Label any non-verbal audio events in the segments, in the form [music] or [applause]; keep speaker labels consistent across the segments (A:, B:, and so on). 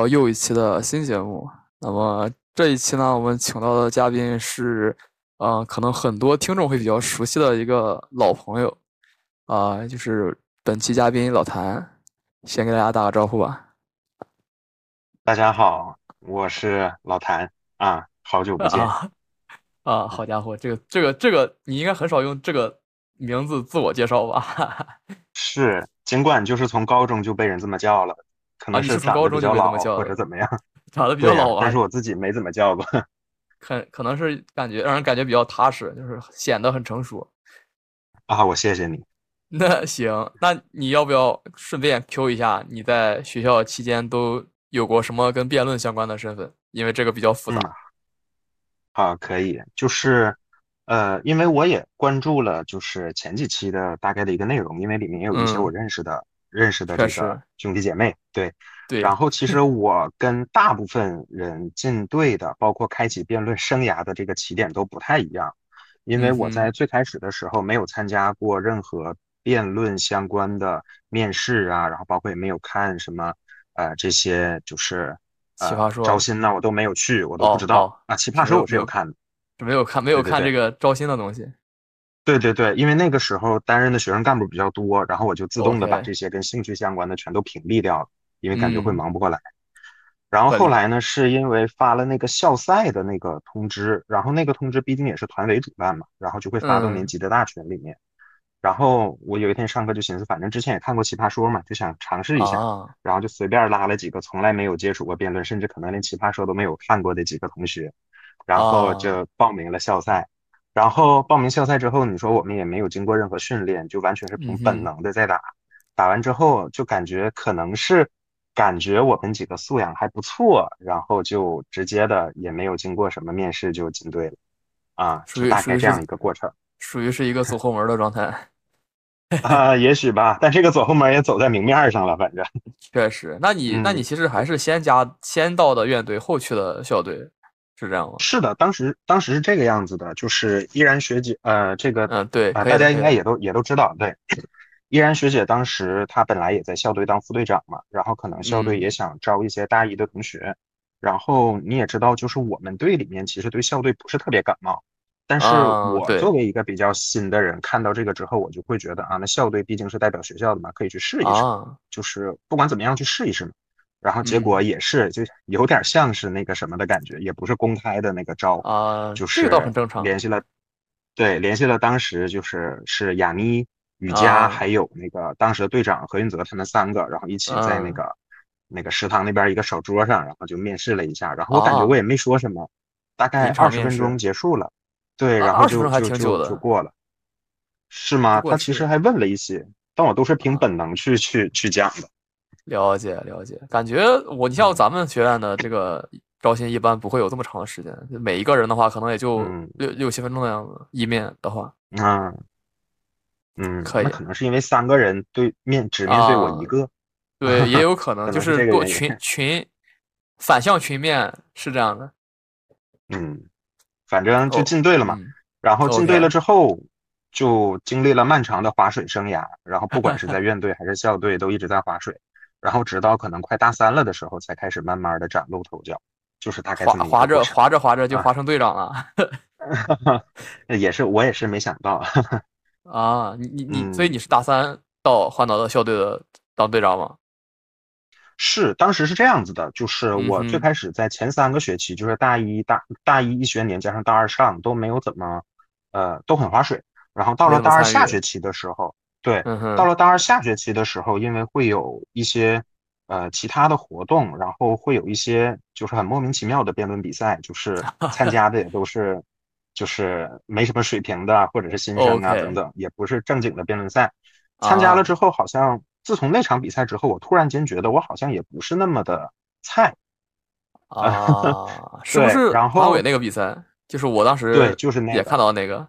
A: 到又一期的新节目。那么这一期呢，我们请到的嘉宾是，呃，可能很多听众会比较熟悉的一个老朋友，啊、就是本期嘉宾老谭，先给大家打个招呼吧。
B: 大家好，我是老谭啊，好久不见。
A: 啊啊，好家伙，这个这个这个，你应该很少用这个名字自我介绍吧？[laughs]
B: 是，尽管就是从高中就被人这么叫了，可能
A: 是从
B: 长
A: 高中就被这
B: 得比较老
A: 么叫的
B: 或者怎么样。[laughs]
A: 长得比较老啊
B: 但是，我自己没怎么叫过。[laughs]
A: 可可能是感觉让人感觉比较踏实，就是显得很成熟。
B: 啊，我谢谢你。[laughs]
A: 那行，那你要不要顺便 Q 一下你在学校期间都有过什么跟辩论相关的身份？因为这个比较复
B: 嗯
A: 杂。
B: 好，可以，就是，呃，因为我也关注了，就是前几期的大概的一个内容，因为里面也有一些
A: 嗯
B: 我认识的、认识的这个兄弟姐妹，对。
A: 对，
B: 然后其实。我跟大部分人进队的，包括开启辩论生涯的这个起点都不太一样，因为我
A: 嗯
B: 在。最开始的时候没有参加过任何辩论相关的面试啊，然后包括也没有看什么呃这些就是呃
A: 奇葩说。
B: 招新呢，我都没有去，我都
A: 哦
B: 不知道。
A: 哦
B: 啊。奇葩说我是
A: 没有
B: 看的，
A: 没有看没有看这个招新的东西。
B: 对对对，因为那个时候担任的学生干部比较多，然后我就自动的把这些跟兴趣相关的全都屏蔽掉了，因为感觉会
A: 嗯
B: 忙不过来。然后后来呢，是因为发了那个校赛的那个通知，然后那个通知毕竟也是团委主办嘛，然后就会发到年
A: 嗯
B: 级的大群里面。然后我有一天上课就寻思，反正之前也看过《奇葩说》嘛，就想尝试一下，
A: 啊，
B: 然后就随便拉了几个从来没有接触过辩论，甚至可能连《奇葩说》都没有看过的几个同学，然后
A: 啊
B: 就报名了校赛。然后报名校赛之后，你说我们也没有经过任何训练，就完全是凭本能的在打。打完之后就感觉可能是感觉我们几个素养还不错，然后就直接的也没有经过什么面试就进队了，啊，
A: 属于属
B: 这样一个过程。[laughs]
A: 属于是一个走后门的状态。[laughs]
B: 啊，也许吧，但这个走后门也走在明面上了，反正。
A: 确实，那你那你
B: 嗯
A: 其实还是先加先到的院队，后去的校队，是这样吗？
B: 是的，当时当时是这个样子的，就是依然学姐，呃，这个
A: 嗯，对，
B: 大家应。该也都也都知道，对，依然学姐当时她本来也在校队当副队长嘛，然后可能校队
A: 嗯
B: 也想招一些大一的同学，然后你也知道，就是我们队里面其实对校队不是特别感冒，但是我作为一个比较新的人，看到这个之后，我就会觉得啊，那校队毕竟是代表学校的嘛，可以去试一试，
A: 啊，
B: 就是不管怎么样去试一试嘛。然后结果
A: 嗯
B: 也是，就有点像是那个什么的感觉，也不是公开的那个招，
A: 啊，
B: 就
A: 这个倒
B: 是
A: 很正常。
B: 联系了，对，联系了当时就是是雅妮、雨佳，
A: 啊
B: 还有那个当时的队长何云泽他们三个，然后一起在那
A: 嗯
B: 个、那个食堂那边一个小桌上，然后就面试了一下，然后我感觉
A: 啊
B: 我也没说什么，大概二十分钟结束了，对，
A: 啊20
B: 然后就就就就过了，是吗？他其实还问了一些，但我都是凭
A: 啊
B: 本能去去去讲的。
A: 了解了解，感觉我你像
B: 嗯
A: 咱们学院的这个招新，一般不会有这么长的时间，每一个人的话，可能也就
B: 嗯
A: 六六七分钟的样子。一面的话，
B: 啊嗯，
A: 可以
B: 可能是因为三个人对面只面对我
A: 啊
B: 一个，
A: 对，也有 [laughs] 可能就是群群反向群面是这样的。
B: 嗯，反正就
A: 哦
B: 进队了嘛。
A: 嗯
B: 然后进队了之后，就经历了漫长的划水生涯。然后不管是在 [laughs] 院队还是校队，都一直在划水。然后直到可能快大三了的时候，才开始慢慢的崭露头角，就是大概
A: 滑滑着滑着滑着就
B: 啊
A: 滑成队长了 [laughs]
B: 也是我也是没想到，[laughs]
A: 啊！你你你，所以
B: 嗯
A: 你是大三到换到了校队的当队长吗？
B: 是当时是这样子的，就是我最开始在前三个学期，就是大一大大一一学年加上大二上都没有怎么，呃，都很划水。然后到了大二下学期的时候，对，到了大二下学期的时候，因为会有一些呃其他的活动，然后会有一些就是很莫名其妙的辩论比赛，就是 [laughs] 参加的也都是就是没什么水平的，或者是新生啊等等，也不是正经的辩论赛。参加
A: 啊
B: 了之后，好像自从那场比赛之后，我突然间觉得我好像也不是那么的菜。
A: 啊，[laughs] 是不
B: 对
A: 是
B: 然后
A: 马伟那个比赛？就是我当时
B: 对就是那
A: 也看到那个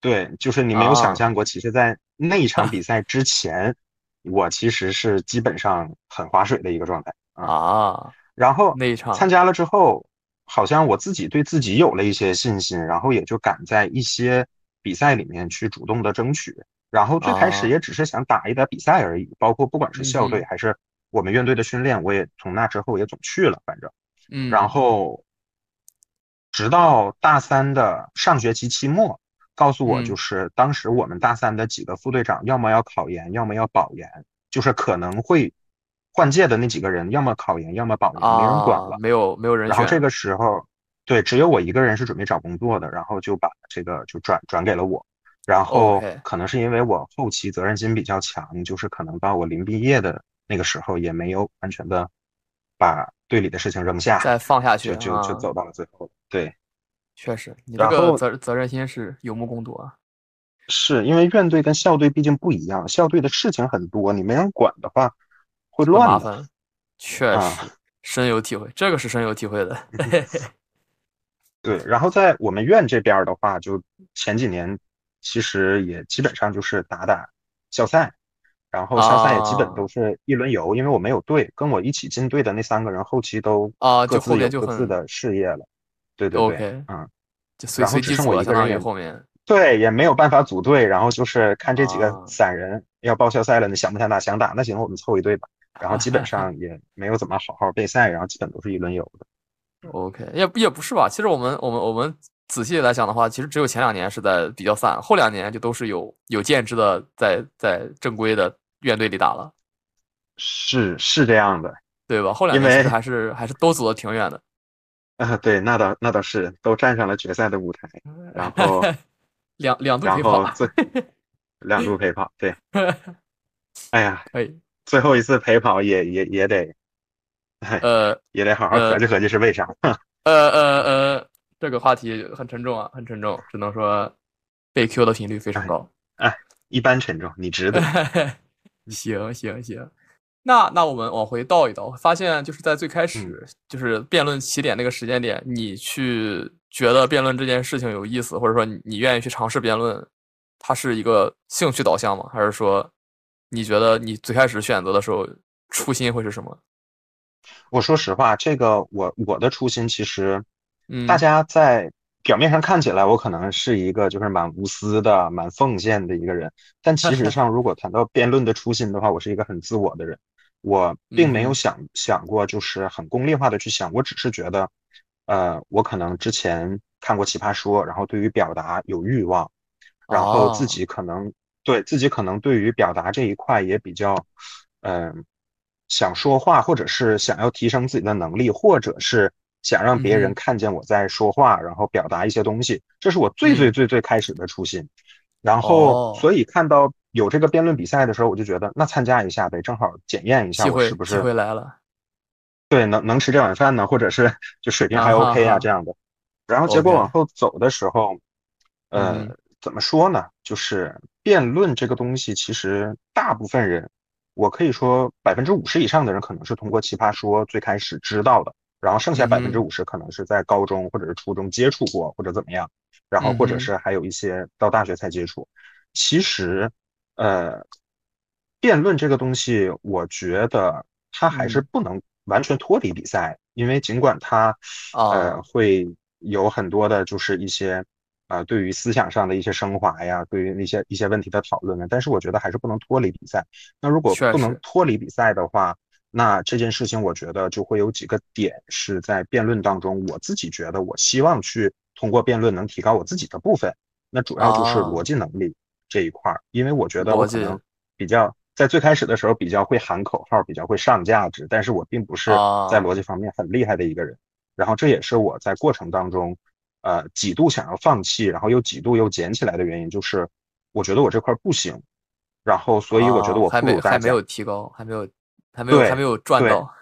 B: 对，就是你没有想
A: 啊
B: 象过，其实，在那一场 [laughs] 比赛之前，我其实是基本上很划水的一个状态啊。
A: 啊，
B: 然后
A: 那一场
B: 参加了之后，好像我自己对自己有了一些信心，然后也就敢在一些比赛里面去主动的争取。然后最开始
A: 啊
B: 也只是想打一打比赛而已，包括不管是校队还是我们院队的训练，我也从那之后也总去了，反正，
A: 嗯，
B: 然。后直到大三的上学期期末，告诉我
A: 嗯
B: 就是当时我们大三的几个副队长，要么要考研，要么要保研，就是可能会换届的那几个人，要么考研，要么保研，没人管了，。
A: 啊没有没有人，
B: 然后这个时候，对，只有我一个人是准备找工作的，然后就把这个就转转给了我。然后可能是因为我后期责任心比较强，就是可能到我临毕业的那个时候，也没有完全的把队里的事情扔下，
A: 再放下去
B: 就就走到了最后。对，
A: 确实，你这
B: 然后
A: 个责责任心是有目共睹啊。
B: 是因为院队跟校队毕竟不一样，校队的事情很多，你没人管的话会乱的。
A: 麻烦，确
B: 啊
A: 实深有体会，这个是深有体会的。[laughs]
B: 对，然后在我们院这边的话，就前几年其实也基本上就是打打校赛，然后校赛也基本
A: 啊
B: 都是一轮游，因为我没有队，跟我一起进队的那三个人后期都
A: 啊就
B: 各自有各自的事业了。对对对嗯，
A: 就随随机组了，相当于
B: 我一个人也
A: 后面
B: 对，也没有办法组队，然后就是看这几个
A: 啊
B: 散人要报销赛了，你想不想打？想打，那行，我们凑一队吧。[laughs] 然后基本上也没有怎么好好备赛，然后基本都是一轮游的。
A: OK，也也不是吧。其实我们我们我们仔细来讲的话，其实只有前两年是在比较散，后两年就都是有有建制的在在正规的院队里打了，
B: 是是这样的，
A: 对吧？后两年其实还是还是都走的挺远的。
B: 啊，对，那倒那倒是，都站上了决赛的舞台，然后 [laughs]
A: 两两度
B: 然
A: 陪跑
B: 后，最两度陪跑，对，[laughs] 哎呀，
A: 可以。
B: 最后一次陪跑也也也得，哎，
A: 呃
B: 也得好好
A: 呃
B: 合计合计是为啥。[laughs]
A: 呃呃呃，这个话题很沉重啊，很沉重，只能说被 Q 的频率非常高。
B: 哎一般沉重，你值得。
A: 行行行，那那我们往回倒一倒，发现就是在最开始，就是辩论起点那个时间点，你去觉得辩论这件事情有意思，或者说你你愿意去尝试辩论，它是一个兴趣导向吗？还是说你觉得你最开始选择的时候初心会是什么？
B: 我说实话，这个我我的初心其实，
A: 嗯，
B: 大家在表面上看起来，我可能是一个就是蛮无私的、蛮奉献的一个人，但其 [laughs] 实上，如果谈到辩论的初心的话，我是一个很自我的人，我并没有
A: 嗯
B: 想想过就是很功利化的去想，我只是觉得，呃，我可能之前看过《奇葩说》，然后对于表达有欲望，然后自
A: 哦。
B: 己可能对自己可能对于表达这一块也比较，嗯、想说话，或者是想要提升自己的能力，或者是想让别人看见我在说话，然后表达一些东西，这是我最最最最开始的初心。然后，
A: 哦。
B: 所以看到有这个辩论比赛的时候，我就觉得那参加一下呗，正好检验一下我是不是
A: 会来了，
B: 对能能吃这碗饭呢，或者是就水平还 OK 啊
A: 哈
B: 这样的。然后结果往后走的时候，呃
A: 嗯，
B: 怎么说呢？就是辩论这个东西，其实大部分人，我可以说百分之五十以上的人可能是通过《奇葩说》最开始知道的，然后剩下百分之五十可能是在高中或者是初中接触过或者怎么样，然后或者是还有一些到大学才接触。其实，呃，辩论这个东西，我觉得它还是
A: 嗯
B: 不能完全脱离比赛，因为尽管它呃
A: 啊
B: 会有很多的，就是一些啊对于思想上的一些升华呀，对于那些一些问题的讨论呢，但是我觉得还是不能脱离比赛。那如果不能脱离比赛的话，那这件事情我觉得就会有几个点是在辩论当中，我自己觉得我希望去通过辩论能提高我自己的部分。那主要就是
A: 啊
B: 逻辑能力这一块儿，因为我觉得我可能比较在最开始的时候比较会喊口号，比较会上价值，但是我并不是
A: 啊
B: 在逻辑方面很厉害的一个人。然后这也是我在过程当中，呃，几度想要放弃，然后又几度又捡起来的原因，就是我觉得我这块儿不行，然后所以我觉得我
A: 啊还没
B: 不如大家。
A: 还没有提高，还没有还没有
B: 对
A: 还没有赚
B: 对
A: 到，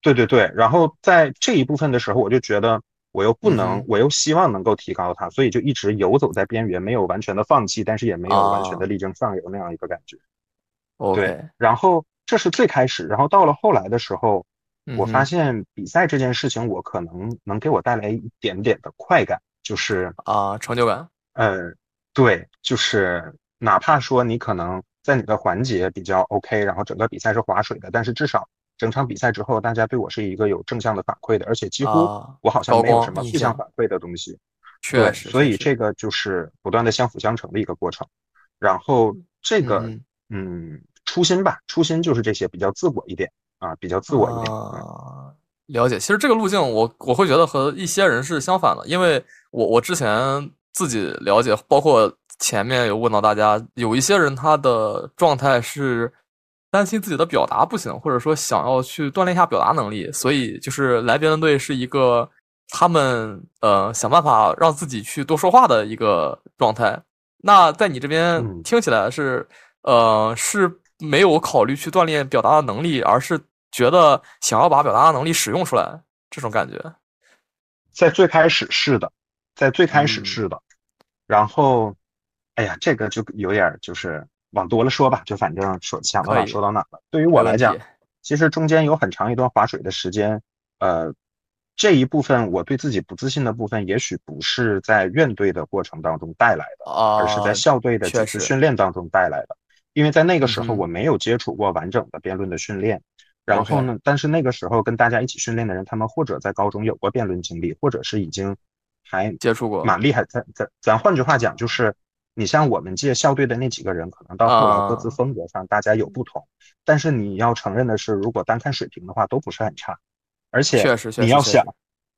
B: 对对对，然后在这一部分的时候，我就觉得我又不
A: 嗯
B: 能，
A: 哼。
B: 我又希望能够提高它，所以就一直游走在边缘，没有完全的放弃，但是也没有完全的
A: 啊。
B: 力争上游那样一个感觉。
A: OK，
B: 对，然后这是最开始，然后到了后来的时候，我发现比赛这件事情，我可能能给我带来一点点的快感，就是
A: 啊成就感，
B: 呃，对，就是哪怕说你可能在你的环节比较 OK，然后整个比赛是划水的，但是至少整场比赛之后，大家对我是一个有正向的反馈的，而且几乎
A: 啊
B: 我好像
A: 高
B: 没有什么负向反馈的东西。
A: 确，实
B: 所以这个就是不断的相辅相成的一个过程。然后这个
A: 嗯
B: 嗯，初心吧，初心就是这些，比较自我一点。啊，比较自我一点。
A: 啊，了解。其实这个路径我我会觉得和一些人是相反的，因为我我之前自己了解，包括前面有问到大家，有一些人他的状态是担心自己的表达不行，或者说想要去锻炼一下表达能力，所以就是来辩论队是一个他们呃想办法让自己去多说话的一个状态。那在你这边
B: 嗯
A: 听起来是呃是没有考虑去锻炼表达的能力，而是觉得想要把表达的能力使用出来，这种感觉。
B: 在最开始是的，在最开始
A: 嗯
B: 是的，然后，哎呀，这个就有点儿就是往多了说吧，就反正说想到哪说到哪了。对于我来讲，其实中间有很长一段划水的时间，呃，这一部分我对自己不自信的部分，也许不是在院队的过程当中带来的，而是
A: 啊
B: 在校队的几次训练当中带来的。因为在那个时候我没有接触过完整的辩论的训练，然后呢，但是那个时候跟大家一起训练的人，他们或者在高中有过辩论经历，或者是已经还
A: 接触过
B: 蛮厉害。咱咱咱换句话讲，就是你像我们届校队的那几个人，可能到后来各自
A: 啊
B: 风格上大家有不同，但是你要承认的是，如果单看水平的话，都不是很差。而且你要想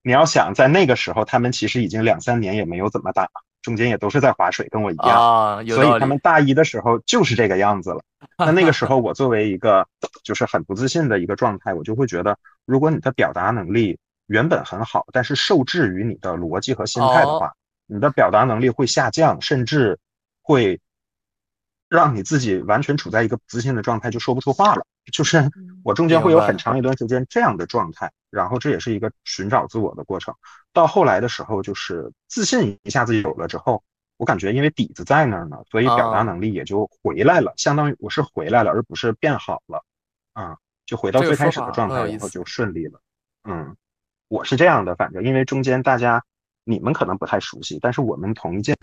B: 你要想在那个时候，他们其实已经两三年也没有怎么打，中间也都是在划水，跟我一样。
A: 啊，
B: 所以他们大一的时候就是这个样子了。[laughs] 那那个时候，我作为一个就是很不自信的一个状态，我就会觉得，如果你的表达能力原本很好，但是受制于你的逻辑和心态的话，你的表达能力会下降，甚至会让你自己完全处在一个不自信的状态，就说不出话了。就是我中间会有很长一段时间这样的状态，然后这也是一个寻找自我的过程。到后来的时候，就是自信一下子有了之后。我感觉因为底子在那儿呢，所以表达能力也就回来了，相当于我是回来了，而不是变好了，啊，就回到最开始的状态，然后就顺利了。嗯，我是这样的，反正因为中间大家你们可能不太熟悉，但是我们同一届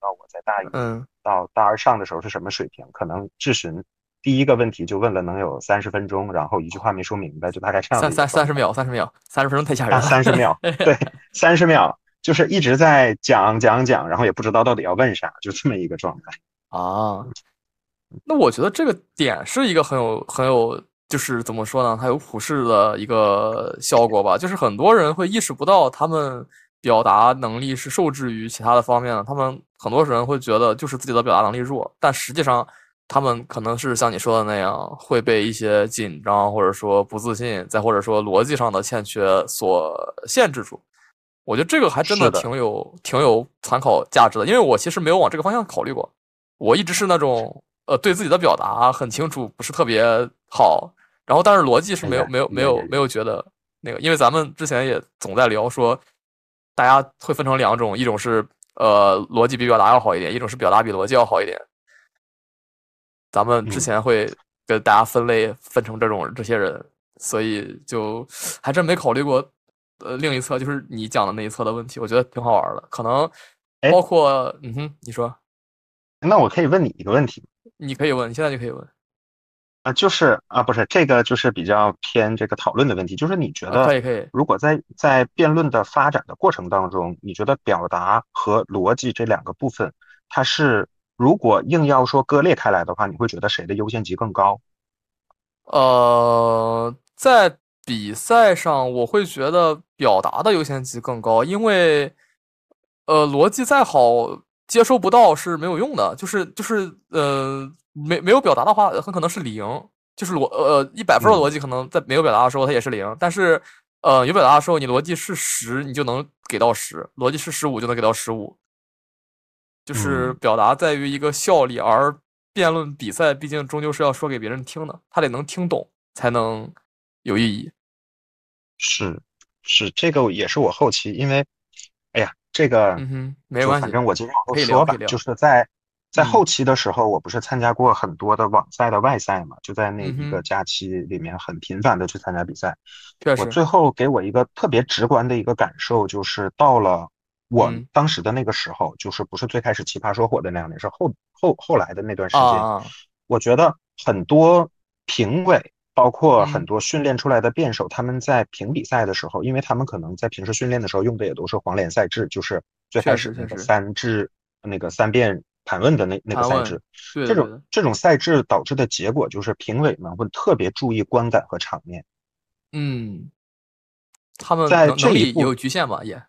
B: 都知道我在大一
A: 嗯
B: 到大二上的时候是什么水平，可能质询第一个问题就问了能有三十分钟，然后一句话没说明白，就大概这样。
A: 三三三十秒，三十秒，三十分钟太吓人了。
B: 三十秒，[laughs] 对，三十秒。就是一直在讲讲讲，然后也不知道到底要问啥，就这么一个状态
A: 啊。那我觉得这个点是一个很有很有，就是怎么说呢？它有普世的一个效果吧。就是很多人会意识不到他们表达能力是受制于其他的方面的，他们很多人会觉得就是自己的表达能力弱，但实际上他们可能是像你说的那样，会被一些紧张或者说不自信，再或者说逻辑上的欠缺所限制住。我觉得这个还真的挺有挺有参考价值的，因为我其实没有往这个方向考虑过，我一直是那种呃对自己的表达很清楚，不是特别好，然后但是逻辑是没有没有没有没有觉得那个，因为咱们之前也总在聊说，大家会分成两种，一种是呃逻辑比表达要好一点，一种是表达比逻辑要好一点。咱们之前会给大家分类分成这种这些人，所以就还真没考虑过。呃，另一侧就是你讲的那一侧的问题，我觉得挺好玩的。可能包括，嗯哼，你说，
B: 那我可以问你一个问题，
A: 你可以问，你现在就可以问。
B: 啊，就是啊，不是这个，就是比较偏这个讨论的问题，就是你觉得，
A: 可以可以，
B: 如果在在辩论的发展的过程当中，你觉得表达和逻辑这两个部分，它是如果硬要说割裂开来的话，你会觉得谁的优先级更高？
A: 呃，在。比赛上，我会觉得表达的优先级更高，因为，呃，逻辑再好，接收不到是没有用的。就是就是，呃，没没有表达的话，很可能是零。就是逻呃一百分的逻辑，可能在没有表达的时候它也是零。但是，呃，有表达的时候，你逻辑是十，你就能给到十；逻辑是十五，就能给到十五。就是表达在于一个效力，而辩论比赛毕竟终究是要说给别人听的，他得能听懂才能有意义。
B: 是是，这个也是我后期，因为，哎呀，这个，
A: 嗯哼，没关系，
B: 反正我接着往后
A: 说
B: 说吧，就是在在后期的时候，我不是参加过很多的网赛的外赛嘛，就在那一个假期里面很频繁的去参加比赛。
A: 确实，
B: 我最后给我一个特别直观的一个感受，就是到了我当时的那个时候，就是不是最开始奇葩说火的那两年，是后后后来的那段时间，
A: 啊、
B: 我觉得很多评委。包括很多训练出来的辩手，他们在评比赛的时候，因为他们可能在平时训练的时候用的也都是黄连赛制，就是最开始那个三制那个三辩盘问的那那个赛制。这种，这种赛制导致的结果就是评委们会特别注意观感和场面。
A: 嗯，他们
B: 在这一步
A: 能力也有局限吧，也，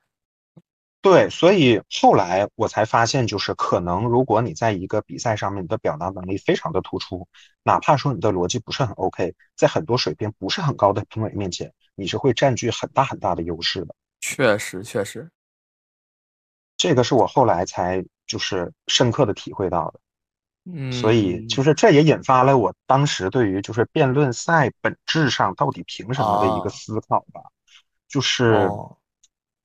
B: 对，所以后来我才发现，就是可能如果你在一个比赛上面你的表达能力非常的突出，哪怕说你的逻辑不是很 OK，在很多水平不是很高的评委面前，你是会占据很大很大的优势的。
A: 确实确实，
B: 这个是我后来才就是深刻的体会到的。嗯所以就
A: 嗯，
B: 是这也引发了我当时对于就是辩论赛本质上到底凭什么的一个
A: 啊，
B: 思考吧。就是
A: 哦，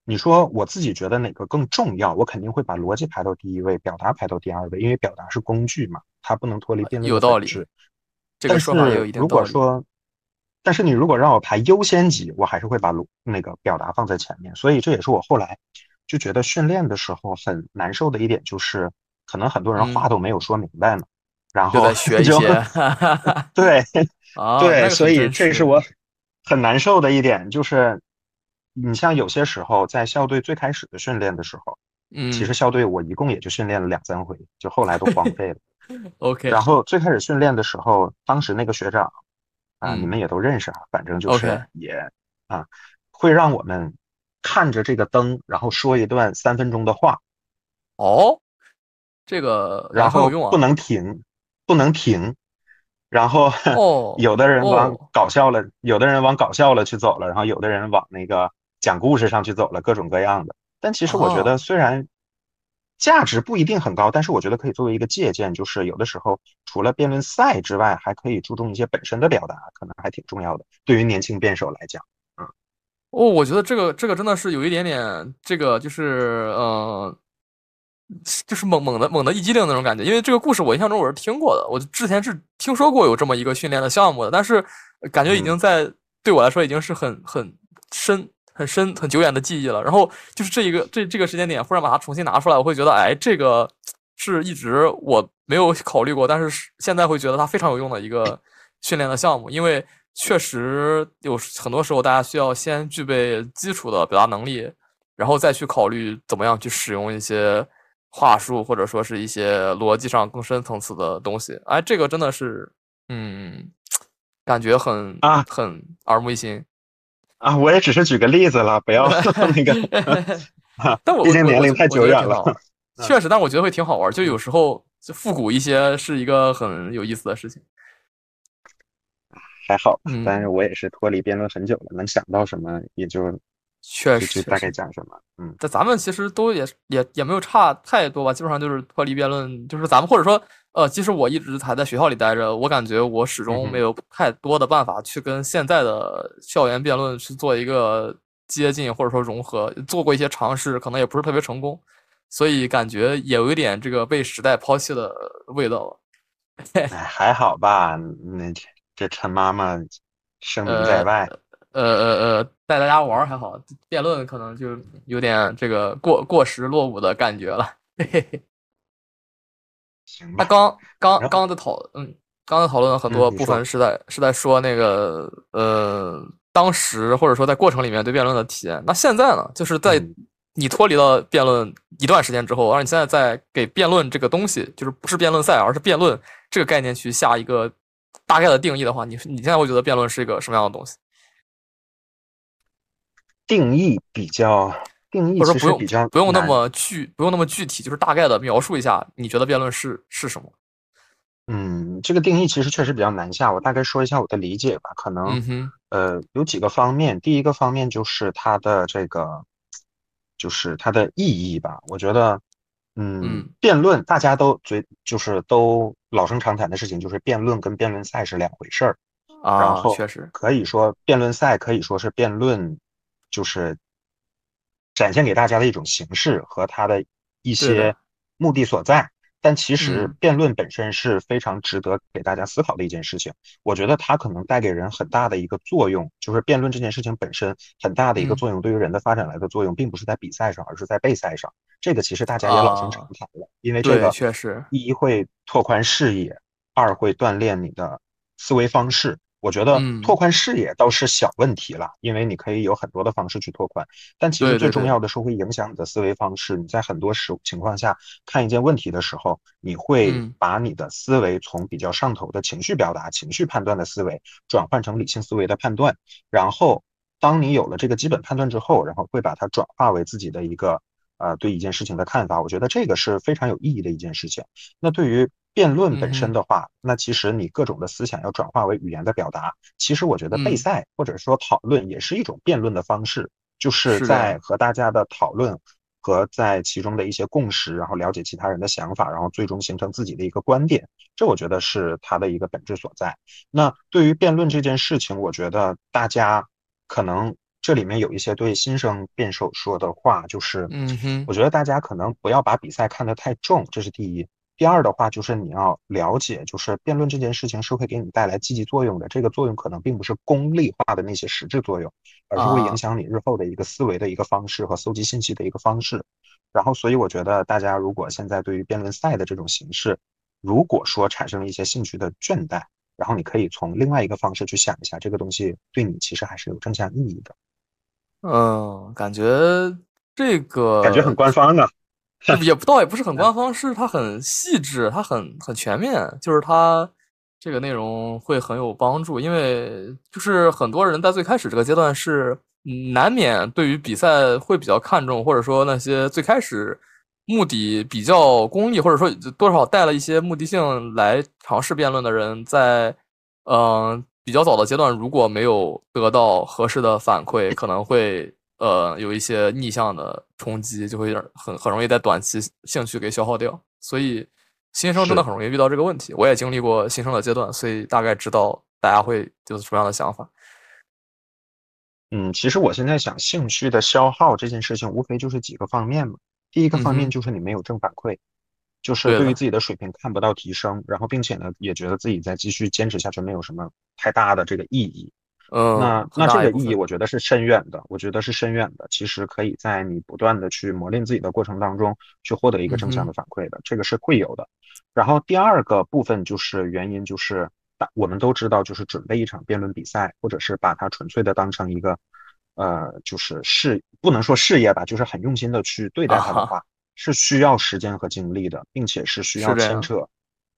B: 你说我自己觉得哪个更重要，我肯定会把逻辑排到第一位，表达排到第二位，因为表达是工具嘛，它不能脱离辩论
A: 有道理。
B: 但
A: 这个说法有一定
B: 是如
A: 道理。
B: 果说，但是你如果让我排优先级，我还是会把逻那个表达放在前面。所以这也是我后来就觉得训练的时候很难受的一点，就是可能很多人话
A: 嗯，
B: 都没有说明白呢，然后
A: 在 [laughs] 学一
B: 就。对 [laughs] 对，
A: 个
B: 所以。这是我很难受的一点，就是你像有些时候在校队最开始的训练的时候，嗯其实
A: 嗯
B: 校队我一共也就训练了两三回，就后来都荒废了。[laughs]
A: OK，
B: 然后最开始训练的时候，当时那个学长啊，你
A: 嗯
B: 们也都认识啊，反正就是也啊，会让我们看着这个灯，然后说一段三分钟的话，
A: 哦，这个也
B: 然后不。能停，不能停，然后
A: 哦 [laughs]
B: 有的人往
A: 哦，
B: 搞笑了，有的人往搞笑了去走了，然后有的人往那个讲故事上去走了，各种各样的。但其实我觉得，
A: 啊，
B: 虽然价值不一定很高，但是我觉得可以作为一个借鉴，就是有的时候除了辩论赛之外，还可以注重一些本身的表达，可能还挺重要的，对于年轻辩手来讲。嗯
A: 哦，我觉得这个这个真的是有一点点，这个就是呃，就是猛猛的猛的一激灵那种感觉。因为这个故事我印象中我是听过的，我之前是听说过有这么一个训练的项目的，但是呃感觉已
B: 嗯
A: 经在对我来说已经是很很深、很深、很久远的记忆了。然后就是这一个这这个时间点，忽然把它重新拿出来，我会觉得，哎，这个是一直我没有考虑过，但是是现在会觉得它非常有用的一个训练的项目，因为确实有很多时候大家需要先具备基础的表达能力，然后再去考虑怎么样去使用一些话术，或者说是一些逻辑上更深层次的东西。哎，这个真的是，嗯，感觉很
B: 啊
A: 很耳目一新。
B: 啊，我也只是举个例子了，不要 [laughs] 那个，[laughs] 啊
A: 但我
B: 毕竟年龄太久远了。
A: 确实，但我觉得会挺好玩就
B: 嗯
A: 有时候就复古一些是一个很有意思的事情。
B: 还好，但是
A: 嗯，
B: 我也是脱离辩论很久了，能想到什么也就
A: 确
B: 实就大概。讲什么。嗯
A: 但咱们其实都也也也没有差太多吧，基本上就是脱离辩论，就是咱们或者说，呃，即使我一直还在学校里待着，我感觉我始终没有太多的办法去跟现在的校园辩论去做一个接近或者说融合，做过一些尝试，可能也不是特别成功，所以感觉也有一点这个被时代抛弃的味道。
B: 哎，还好吧，那这陈妈妈声名在
A: 呃
B: 外，
A: 呃呃呃，带大家玩儿还好，辩论可能就有点这个过过时落伍的感觉了。嘿嘿嘿。他
B: 行吧。
A: 刚刚刚的讨，嗯，刚才讨论了很
B: 嗯，
A: 多，部分是在是在说那个呃，当时或者说在过程里面对辩论的体验。那现在呢，就是在
B: 嗯
A: 你脱离了辩论一段时间之后，而你现在在给辩论这个东西，就是不是辩论赛，而是辩论这个概念去下一个大概的定义的话，你你现在会觉得辩论是一个什么样的东西？
B: 定义比较，定义其实比较
A: 不用那。么具不用那么具体，就是大概的描述一下，你觉得辩论是是什么？
B: 嗯，这个定义其实确实比较难下，我大概说一下我的理解吧。可能
A: 嗯，
B: 呃有几个方面，第一个方面就是它的这个，就是它的意义吧。我觉得，嗯，
A: 嗯
B: 辩论大家都最就是都老生常谈的事情，就是辩论跟辩论赛是两回事儿。然
A: 啊，
B: 后
A: 确实，
B: 可以说辩论赛可以说是辩论，就是展现给大家的一种形式和它的一，些目的所在。但其实
A: 嗯
B: 辩论本身是非常值得给大家思考的一件事情。我觉得它可能带给人很大的一个作用，就是辩论这件事情本身很大的一个
A: 嗯
B: 作用，对于人的发展来的作用，并不是在比赛上，而是在备赛上。这个其实大家也老生常
A: 啊，
B: 谈了，因为这，个
A: 确实，
B: 一会拓宽视野，二会锻炼你的思维方式。我觉得
A: 嗯。
B: 拓宽视野倒是小问题了，因为你可以有很多的方式去拓宽，但其实最重要的是会影响你的思维方式。你在很多时情况下看一件问题的时候，你会
A: 嗯。
B: 把你的思维从比较上头的情绪表达、情绪判断的思维转换成理性思维的判断，然后当你有了这个基本判断之后，然后会把它转化为自己的一个呃对一件事情的看法。我觉得这个是非常有意义的一件事情。那对于辩论本身的话，那其实你各种的思想要转化为语言的表达，其实我觉得备
A: 嗯
B: 赛或者说讨论也是一种辩论的方式，就是在和大家的讨论和在其中的一些共识，然后了解其他人的想法，然后最终形成自己的一个观点，这我觉得是它的一个本质所在。那对于辩论这件事情，我觉得大家可能这里面有一些对新生辩手说的话，就是，
A: 嗯哼
B: 我觉得大家可能不要把比赛看得太重，这是第一。第二的话，就是你要了解，就是辩论这件事情是会给你带来积极作用的。这个作用可能并不是功利化的那些实质作用，而是会
A: 啊
B: 影响你日后的一个思维的一个方式和搜集信息的一个方式。然后，所以我觉得大家如果现在对于辩论赛的这种形式，如果说产生了一些兴趣的倦怠，然后你可以从另外一个方式去想一下，这个东西对你其实还是有正向意义的。
A: 嗯，感觉这个
B: 感觉很官方啊。
A: 也 [laughs] 不倒也不是很官方，是它很细致，它很很全面，就是它这个内容会很有帮助，因为就是很多人在最开始这个阶段是嗯难免对于比赛会比较看重，或者说那些最开始目的比较功利，或者说多少带了一些目的性来尝试辩论的人，在嗯、呃比较早的阶段，如果没有得到合适的反馈，可能会呃有一些逆向的冲击，就会让很很容易在短期兴趣给消耗掉。所以新生真的很容易遇到这个问题。我也经历过新生的阶段，所以大概知道大家会就是什么样的想法。
B: 嗯，其实我现在想，兴趣的消耗这件事情，无非就是几个方面嘛。第一个方面就是你没有正反馈，就是
A: 对
B: 于自己的水平看不到提升，然后并且呢，也觉得自己再继续坚持下去没有什么太大的这个意义。
A: 嗯，
B: 那那这个意义，我觉得是深远的，我觉得是深远的。其实可以在你不断的去磨练自己的过程当中，去获得一个正向
A: 嗯
B: 的反馈的，这个是会有的。然后第二个部分就是原因，就是大我们都知道，就是准备一场辩论比赛，或者是把它纯粹的当成一个，呃，就是事，不能说事业吧，就是很用心的去对待它的
A: 啊
B: 话，是需要时间和精力的，并且是需要牵扯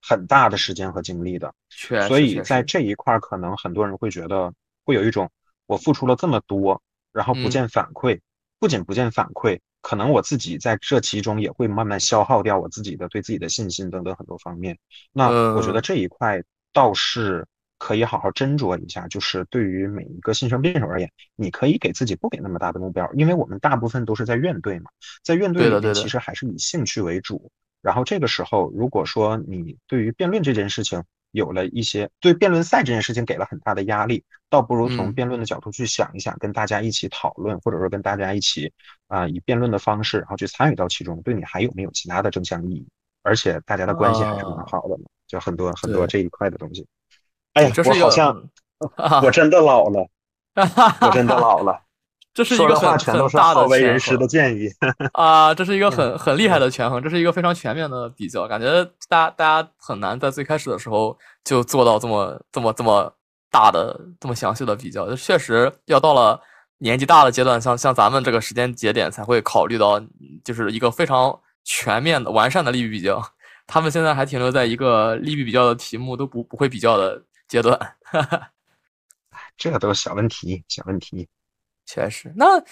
B: 很大的时间和精力的。
A: 确，
B: 所以在这一块儿，可能很多人会觉得会有一种我付出了这么多，然后不
A: 嗯
B: 见反馈，不仅不见反馈，可能我自己在这其中也会慢慢消耗掉我自己的对自己的信心等等很多方面。那我觉得
A: 嗯
B: 这一块倒是可以好好斟酌一下，就是对于每一个新生辩手而言，你可以给自己不给那么大的目标，因为我们大部分都是在院队嘛，在院队里面其实还是以兴趣为主。然后这个时候，如果说你对于辩论这件事情有了一些对辩论赛这件事情给了很大的压力，倒不如从
A: 嗯
B: 辩论的角度去想一想，跟大家一起讨论，或者说跟大家一起啊、以辩论的方式，然后去参与到其中，对你还有没有其他的正向意义？而且大家的关系还是蛮
A: 啊
B: 好的嘛，就很多很多这一块的东西。哎呀，
A: 这是一个
B: 我好像
A: 很
B: 我真的老了，我真的老了 [laughs] [laughs]
A: 这是一个很
B: 全都是
A: 很大的
B: 为人师的建议。
A: 啊，这是一个很
B: 嗯
A: 很厉害的权衡，这是一个非常全面的比较，感觉大家大家很难在最开始的时候就做到这么这么这么大的这么详细的比较，就确实要到了年纪大的阶段，像像咱们这个时间节点才会考虑到，就是一个非常全面的完善的利弊比较。他们现在还停留在一个利弊比较的题目都不不会比较的阶段。
B: 这都是小问题，小问题。
A: 确实，那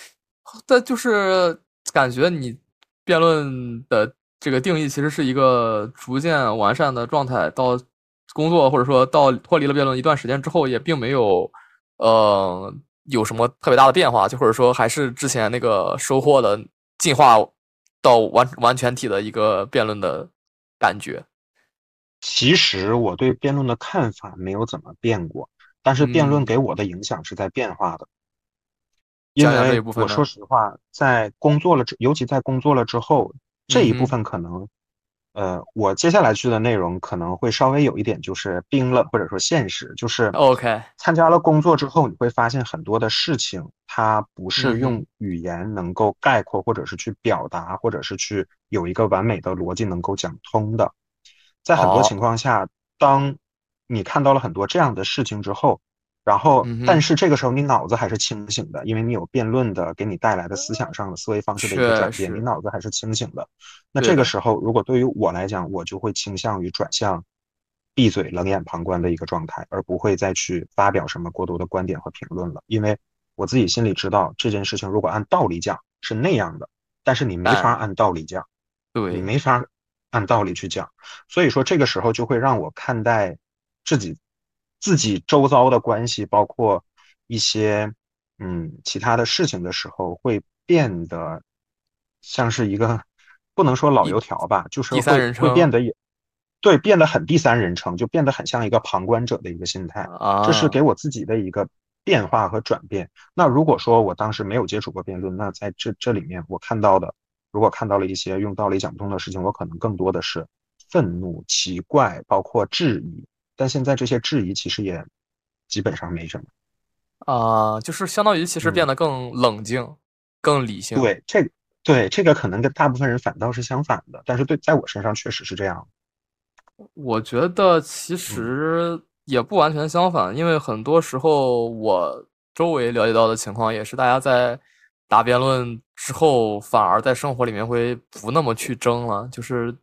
A: 那就是感觉你辩论的这个定义其实是一个逐渐完善的状态，到工作或者说到脱离了辩论一段时间之后，也并没有呃有什么特别大的变化，就或者说还是之前那个收获的进化到完完全体的一个辩论的感觉。
B: 其实我对辩论的看法没有怎么变过，但是辩论
A: 嗯
B: 给我的影响是在变化的。因为我说实话，在工作了之，尤其在工作了之后，这一部分可能，呃，我接下来去的内容可能会稍微有一点就是冰冷或者说现实，就是
A: ，OK，
B: 参加了工作之后，你会发现很多的事情，它不是用语言能够概括，或者是去表达，或者是去有一个完美的逻辑能够讲通的。在很多
A: 哦。
B: 情况下，当你看到了很多这样的事情之后，然后
A: 嗯
B: 但是这个时候你脑子还是清醒的，因为你有辩论的给你带来的思想上的思维方式的一个转变，你脑子还是清醒的。那这个时候，如果对于我来讲，我就会倾向于转向闭嘴冷眼旁观的一个状态，而不会再去发表什么过多的观点和评论了，因为我自己心里知道这件事情如果按道理讲是那样的，但是你没法
A: 哎。
B: 按道理讲。
A: 对。
B: 你，没法按道理去讲，所以说这个时候就会让我看待自己自己周遭的关系，包括一些嗯其他的事情的时候，会变得像是一个不能说老油条吧，就是会会变得也对，变得很第三人称，就变得很像一个旁观者的一个心态。
A: 啊，
B: 这是给我自己的一个变化和转变。那如果说我当时没有接触过辩论，那在这这里面我看到的，如果看到了一些用道理讲不通的事情，我可能更多的是愤怒、奇怪，包括质疑。但现在这些质疑其实也基本上没什么。
A: 啊，就是相当于其实变
B: 嗯
A: 得更冷静、更理性。
B: 对，这个对这个可能跟大部分人反倒是相反的，但是对在我身上确实是这样。
A: 我觉得其实也不完全相反，因为很多时候我周围了解到的情况也是，大家在打辩论之后，反而在生活里面会不那么去争了，就是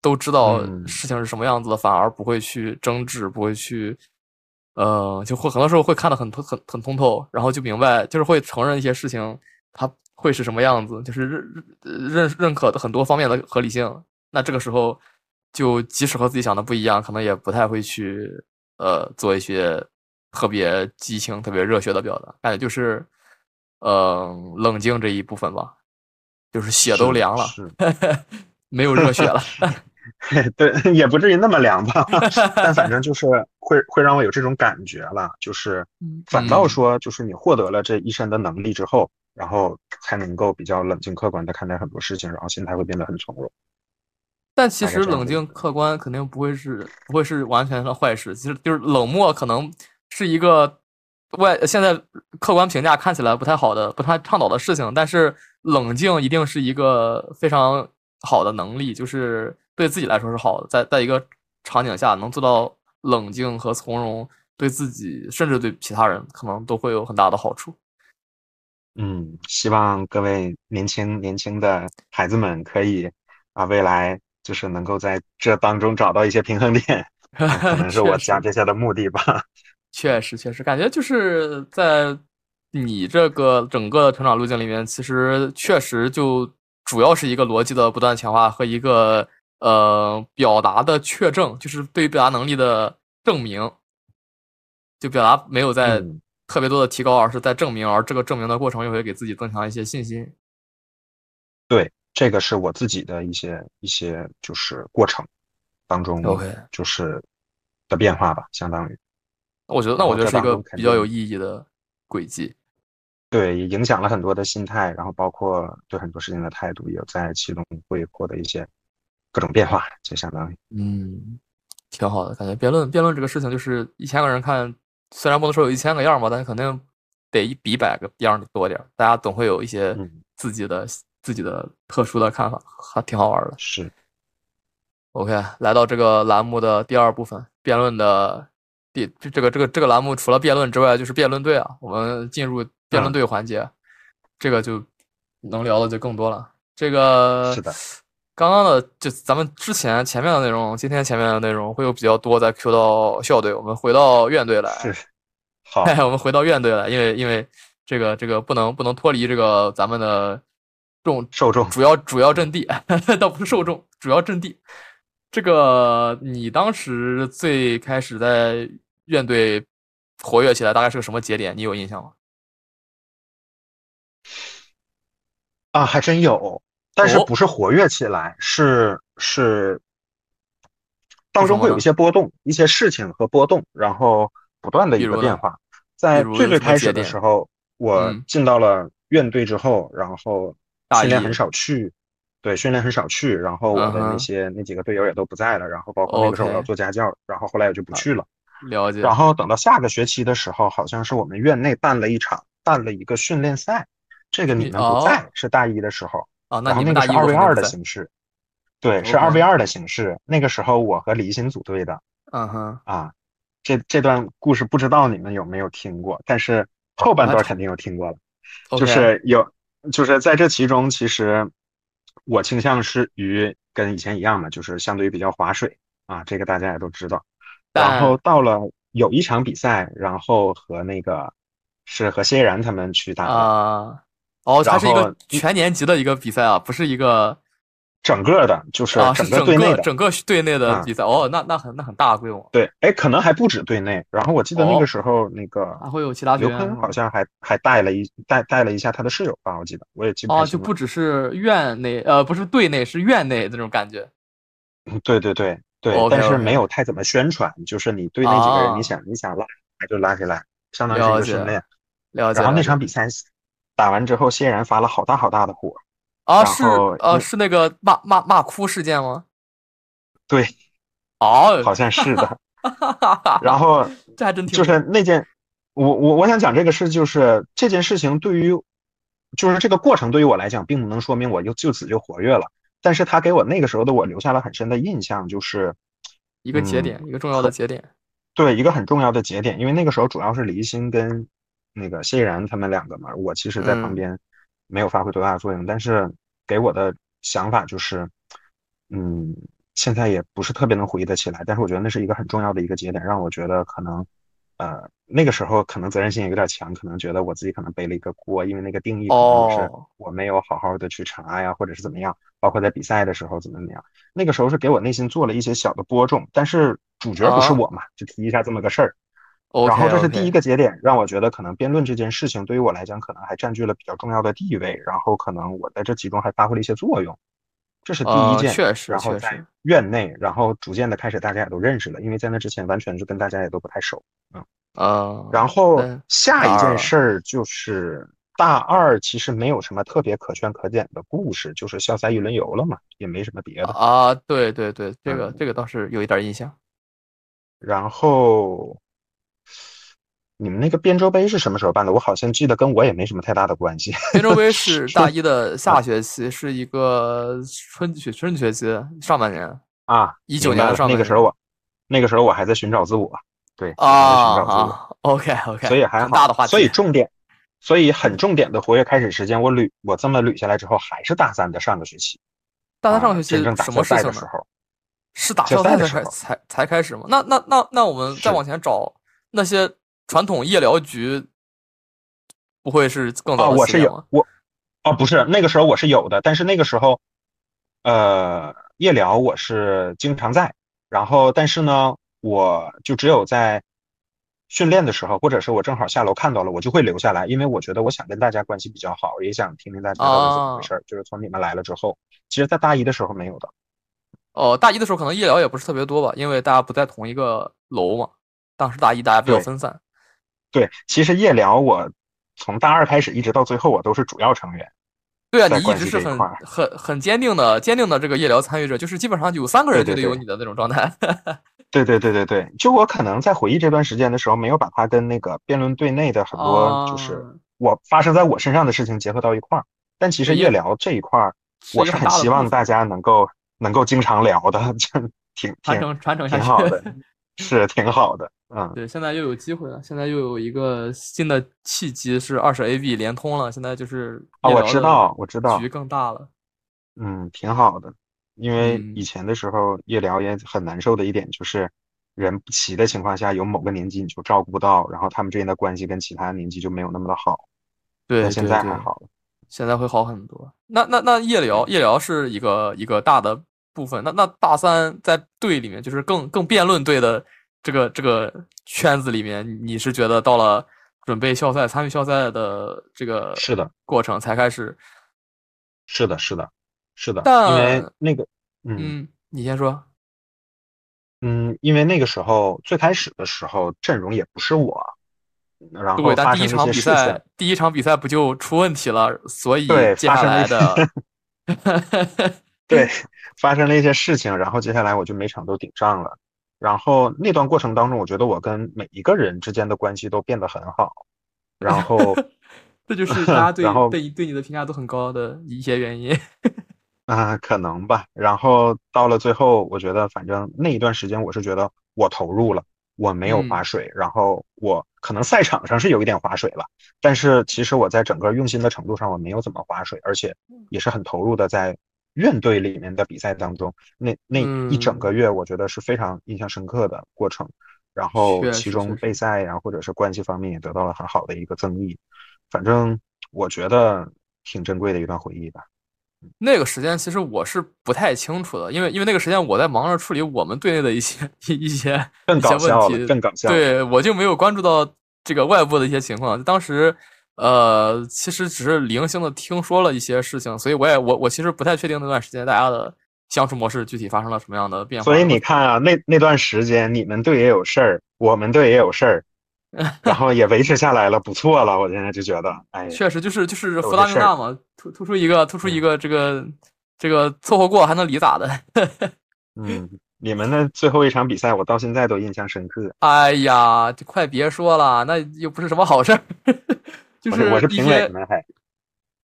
A: 都知道
B: 嗯
A: 事情是什么样子的，反而不会去争执，不会去，呃，就会很多时候会看得很通很很通透，然后就明白，就是会承认一些事情它会是什么样子，就是认认认可的很多方面的合理性。那这个时候，就即使和自己想的不一样，可能也不太会去呃做一些特别激情、特别热血的表达，感觉就是呃冷静这一部分吧，就是血都凉了，
B: 是 [laughs]
A: 没有热血了。[laughs]
B: 对，也不至于那么凉吧，[laughs] 但反正就是会会让我有这种感觉了，就是反倒
A: 嗯
B: 说，就是你获得了这一身的能力之后，然后才能够比较冷静客观的看待很多事情，然后心态会变得很从容。
A: 但其实冷静客观肯定不会是不会是完全的坏事，其实就是冷漠可能是一个外现在客观评价看起来不太好的、不太倡导的事情，但是冷静一定是一个非常好的能力，就是对自己来说是好的，在在一个场景下能做到冷静和从容，对自己甚至对其他人可能都会有很大的好处。
B: 嗯，希望各位年轻年轻的孩子们可以啊，未来就是能够在这当中找到一些平衡点，啊可能是我讲 [laughs] 这些的目的吧。
A: 确实，确实，感觉就是在你这个整个成长路径里面，其实确实就主要是一个逻辑的不断强化和一个呃表达的确证，就是对于表达能力的证明。就表达没有在
B: 嗯
A: 特别多的提高，而是在证明，而这个证明的过程又会给自己增强一些信心。
B: 对，这个是我自己的一些一些就是过程当中
A: OK
B: 就是的变化吧，相当于
A: 我觉得，那我觉得是一个比较有意义的轨迹。
B: 对也影响了很多的心态，然后包括对很多事情的态度，也在其中会获得一些各种变化，就相当于
A: 嗯，挺好的，感觉辩论辩论这个事情，就是一千个人看，虽然不能说有一千个样儿吧，但是肯定得一比一百个样儿多点儿，大家总会有一些
B: 嗯
A: 自己的、自己的特殊的看法，还挺好玩儿的。
B: 是
A: OK，来到这个栏目的第二部分，辩论的第这这个这个这个栏目除了辩论之外，就是辩论队啊。我们进入辩论
B: 嗯
A: 队环节，这个就能聊的就更多了。这个
B: 是的
A: 刚刚的就咱们之前前面的内容，今天前面的内容会有比较多再 Q 到校队，我们回到院队来。
B: 是好
A: 哎，[laughs] 我们回到院队来，因为因为这个这个不能不能脱离这个咱们的重
B: 受众
A: 主要主要阵地，[laughs] 倒不是受众，主要阵地。这个你当时最开始在院队活跃起来，大概是个什么节点？你有印象吗？
B: 啊，还真有，但是
A: 哦
B: 不是活跃起来，是是当中会有一些波动，一些事情和波动，然后不断的一个变化。在最最开始的时候，我
A: 嗯
B: 进到了院队之后，然后训练很少去，对，训练很少去，然后我的那些那几个队友也都不在了，然后包括那个时候我要做家教，然后后来我就不去了。
A: 了解。
B: 然后等到下个学期的时候，好像是我们院内办了一场，办了一个训练赛，这个你们不在，
A: 哦
B: 是大一的时候。然后
A: 你们大一
B: 那个是二
A: 我肯定不在
B: 对二的形式，对，是二 v 二的形式。那个时候我和李欣组队的
A: 嗯哼，
B: 啊，这这段故事不知道你们有没有听过，但是后半段肯定有听过了，就是有，就是在这其中，其实我倾向是于跟以前一样嘛，就是相对于比较划水啊，这个大家也都知道。然后到了有一场比赛，然后和那个是和谢然他们去打
A: 啊，哦，它是一个全年级的一个比赛啊，不是一个。
B: 整个的，就是整
A: 个
B: 队内的，
A: 整个队内的比赛哦，那那很那很大规模。
B: 对，哎，可能还不止队内。然后我记得那个时候，那个
A: 还会有其他
B: 刘坤好像还还带了一带带了一下他的室友吧，我记得我也记不
A: 哦，就不只是院内，呃，不是队内，是院内那种感觉。
B: 对对对对，但是没有太怎么宣传，就是你对那几个人，你想你想拉就拉下来，相当于一个训练。
A: 了解。
B: 然后那场比赛打完之后，谢然发了好大好大的火。
A: 啊，是呃，是那个骂骂骂哭事件吗？
B: 对，
A: 哦，
B: 好像是的。[laughs] 然后
A: 这还真
B: 就是那件，我我我想讲这个事，就是这件事情对于，就是这个过程对于我来讲，并不能说明我就就此就活跃了。但是他给我那个时候的我留下了很深的印象，就是
A: 一个节点，一个重要的节点。
B: 对，一个很重要的节点，因为那个时候主要是黎星跟那个谢依然他们两个嘛，我其实在旁边。没有发挥多大的作用，但是给我的想法就是，嗯，现在也不是特别能回忆得起来，但是我觉得那是一个很重要的一个节点，让我觉得可能，呃，那个时候可能责任心也有点强，可能觉得我自己可能背了一个锅，因为那个定义可能是我没有好好的去查呀，或者是怎么样，包括在比赛的时候怎么怎么样，那个时候是给我内心做了一些小的播种，但是主角不是我嘛，就提一下这么个事儿。然后这是第一个节点，让我觉得可能辩论这件事情对于我来讲，可能还占据了比较重要的地位。然后可能我在这其中还发挥了一些作用，这是第一件。
A: 确实，
B: 然后在院内，然后逐渐的开始大家也都认识了，因为在那之前完全就跟大家也都不太熟。嗯
A: 啊。
B: 然后下一件事儿就是大二，其实没有什么特别可圈可点的故事，就是校赛一轮游了嘛，也没什么别的。
A: 啊，对对对，这个这个倒是有一点印象。
B: 然后。你们那个边州杯是什么时候办的？我好像记得跟我也没什么太大的关系。
A: 边州杯是 [laughs] 大一的下学期，是一个春学春学期上半年
B: 啊，
A: 一九年的上
B: 那个时候我那个时候我还在寻找自我，对
A: 啊啊，OK OK，
B: 所以还
A: 大的话，
B: 所以重点，所以很重点的活跃开始时间，我捋我这么捋下来之后，还是大三的上个学期。
A: 大三上个学期
B: 真正打
A: 什赛
B: 的时候，
A: 是打校赛的时候才才开始吗？那那那那我们再往前找那些。传统夜聊局不会是更早
B: 的我是有我哦，不是那个时候我是有的，但是那个时候，呃，夜聊我是经常在，然后但是呢，我就只有在训练的时候，或者是我正好下楼看到了，我就会留下来，因为我觉得我想跟大家关系比较好，也想听听大家到底怎么回事儿就是从你们来了之后，其实，在大一的时候没有的。
A: 哦，大一的时候可能夜聊也不是特别多吧，因为大家不在同一个楼嘛，当时大一大家比较分散。
B: 对，其实夜聊我从大二开始一直到最后，我都是主要成员。
A: 对啊，你一直是很很很坚定的、坚定的这个夜聊参与者，就是基本上有三个人就得有你的那种状态。[laughs]
B: 对对对对对，就我可能在回忆这段时间的时候，没有把它跟那个辩论队内的很多就是我发生在我身上的事情结合到一块儿。但其实夜聊这一块儿，我是很希望大家能够能够经常聊的，[laughs] 就挺
A: 传承传承下
B: 去，挺好的，是挺好的。嗯，
A: 对，现在又有机会了。现在又有一个新的契机，是二十 AB 连通了。现在就是
B: 啊，我知道，我知道，
A: 局更大了。
B: 嗯，挺好的。因为以前的时候夜聊也很难受的一点，就是人不齐的情况下，有某个年级你就照顾不到，然后他们之间的关系跟其他年级就没有那么的好。
A: 对，
B: 现在还好了。
A: 现在会好很多。那那那夜聊，夜聊是一个一个大的部分。那那大三在队里面，就是更更辩论队的。这个这个圈子里面，你是觉得到了准备校赛、参与校赛的这个
B: 是的
A: 过程才开始？
B: 是的，是的，是的。
A: 但
B: 因为那个，
A: 嗯，你先说。
B: 嗯，因为那个时候最开始的时候阵容也不是我，然后
A: 但第一场比赛，第一场比赛不就出问题了？所以
B: 对，
A: 接下来的，[laughs] [laughs]
B: 对，发生了一些事情，然后接下来我就每场都顶上了。然后那段过程当中，我觉得我跟每一个人之间的关系都变得很好。然后，[laughs]
A: 这就是大家 [laughs] 对对对你的评价都很高的一些原因。
B: 啊，可能吧。然后到了最后，我觉得反正那一段时间，我是觉得我投入了，我没有划水，然后我可能赛场上是有一点划水了，但是其实我在整个用心的程度上我没有怎么划水，而且也是很投入的在院队里面的比赛当中，那那一整个月我觉得是非常印象深刻的过程。然后其中备赛呀，或者是关系方面也得到了很好的一个增益，反正我觉得挺珍贵的一段回忆吧。
A: 那个时间其实我是不太清楚的，因为因为那个时间我在忙着处理我们队内的一些一一些
B: 更搞笑的更搞笑，
A: 对我就没有关注到这个外部的一些情况。当时呃，其实只是零星的听说了一些事情，所以我也我我其实不太确定那段时间大家的。相处模式具体发生了什么样的变化？
B: 所以你看啊，那那段时间你们队也有事儿，我们队也有事儿，[laughs] 然后也维持下来了，不错了。我现在就觉得，哎，
A: 确实就是就是福大命大嘛，突突出一个突出一个这个这个凑合过还能理咋的？[laughs]
B: 嗯，你们的最后一场比赛我到现在都印象深刻。
A: 哎呀，快别说了，那又不是什么好事儿。就是
B: 我是评委呢，还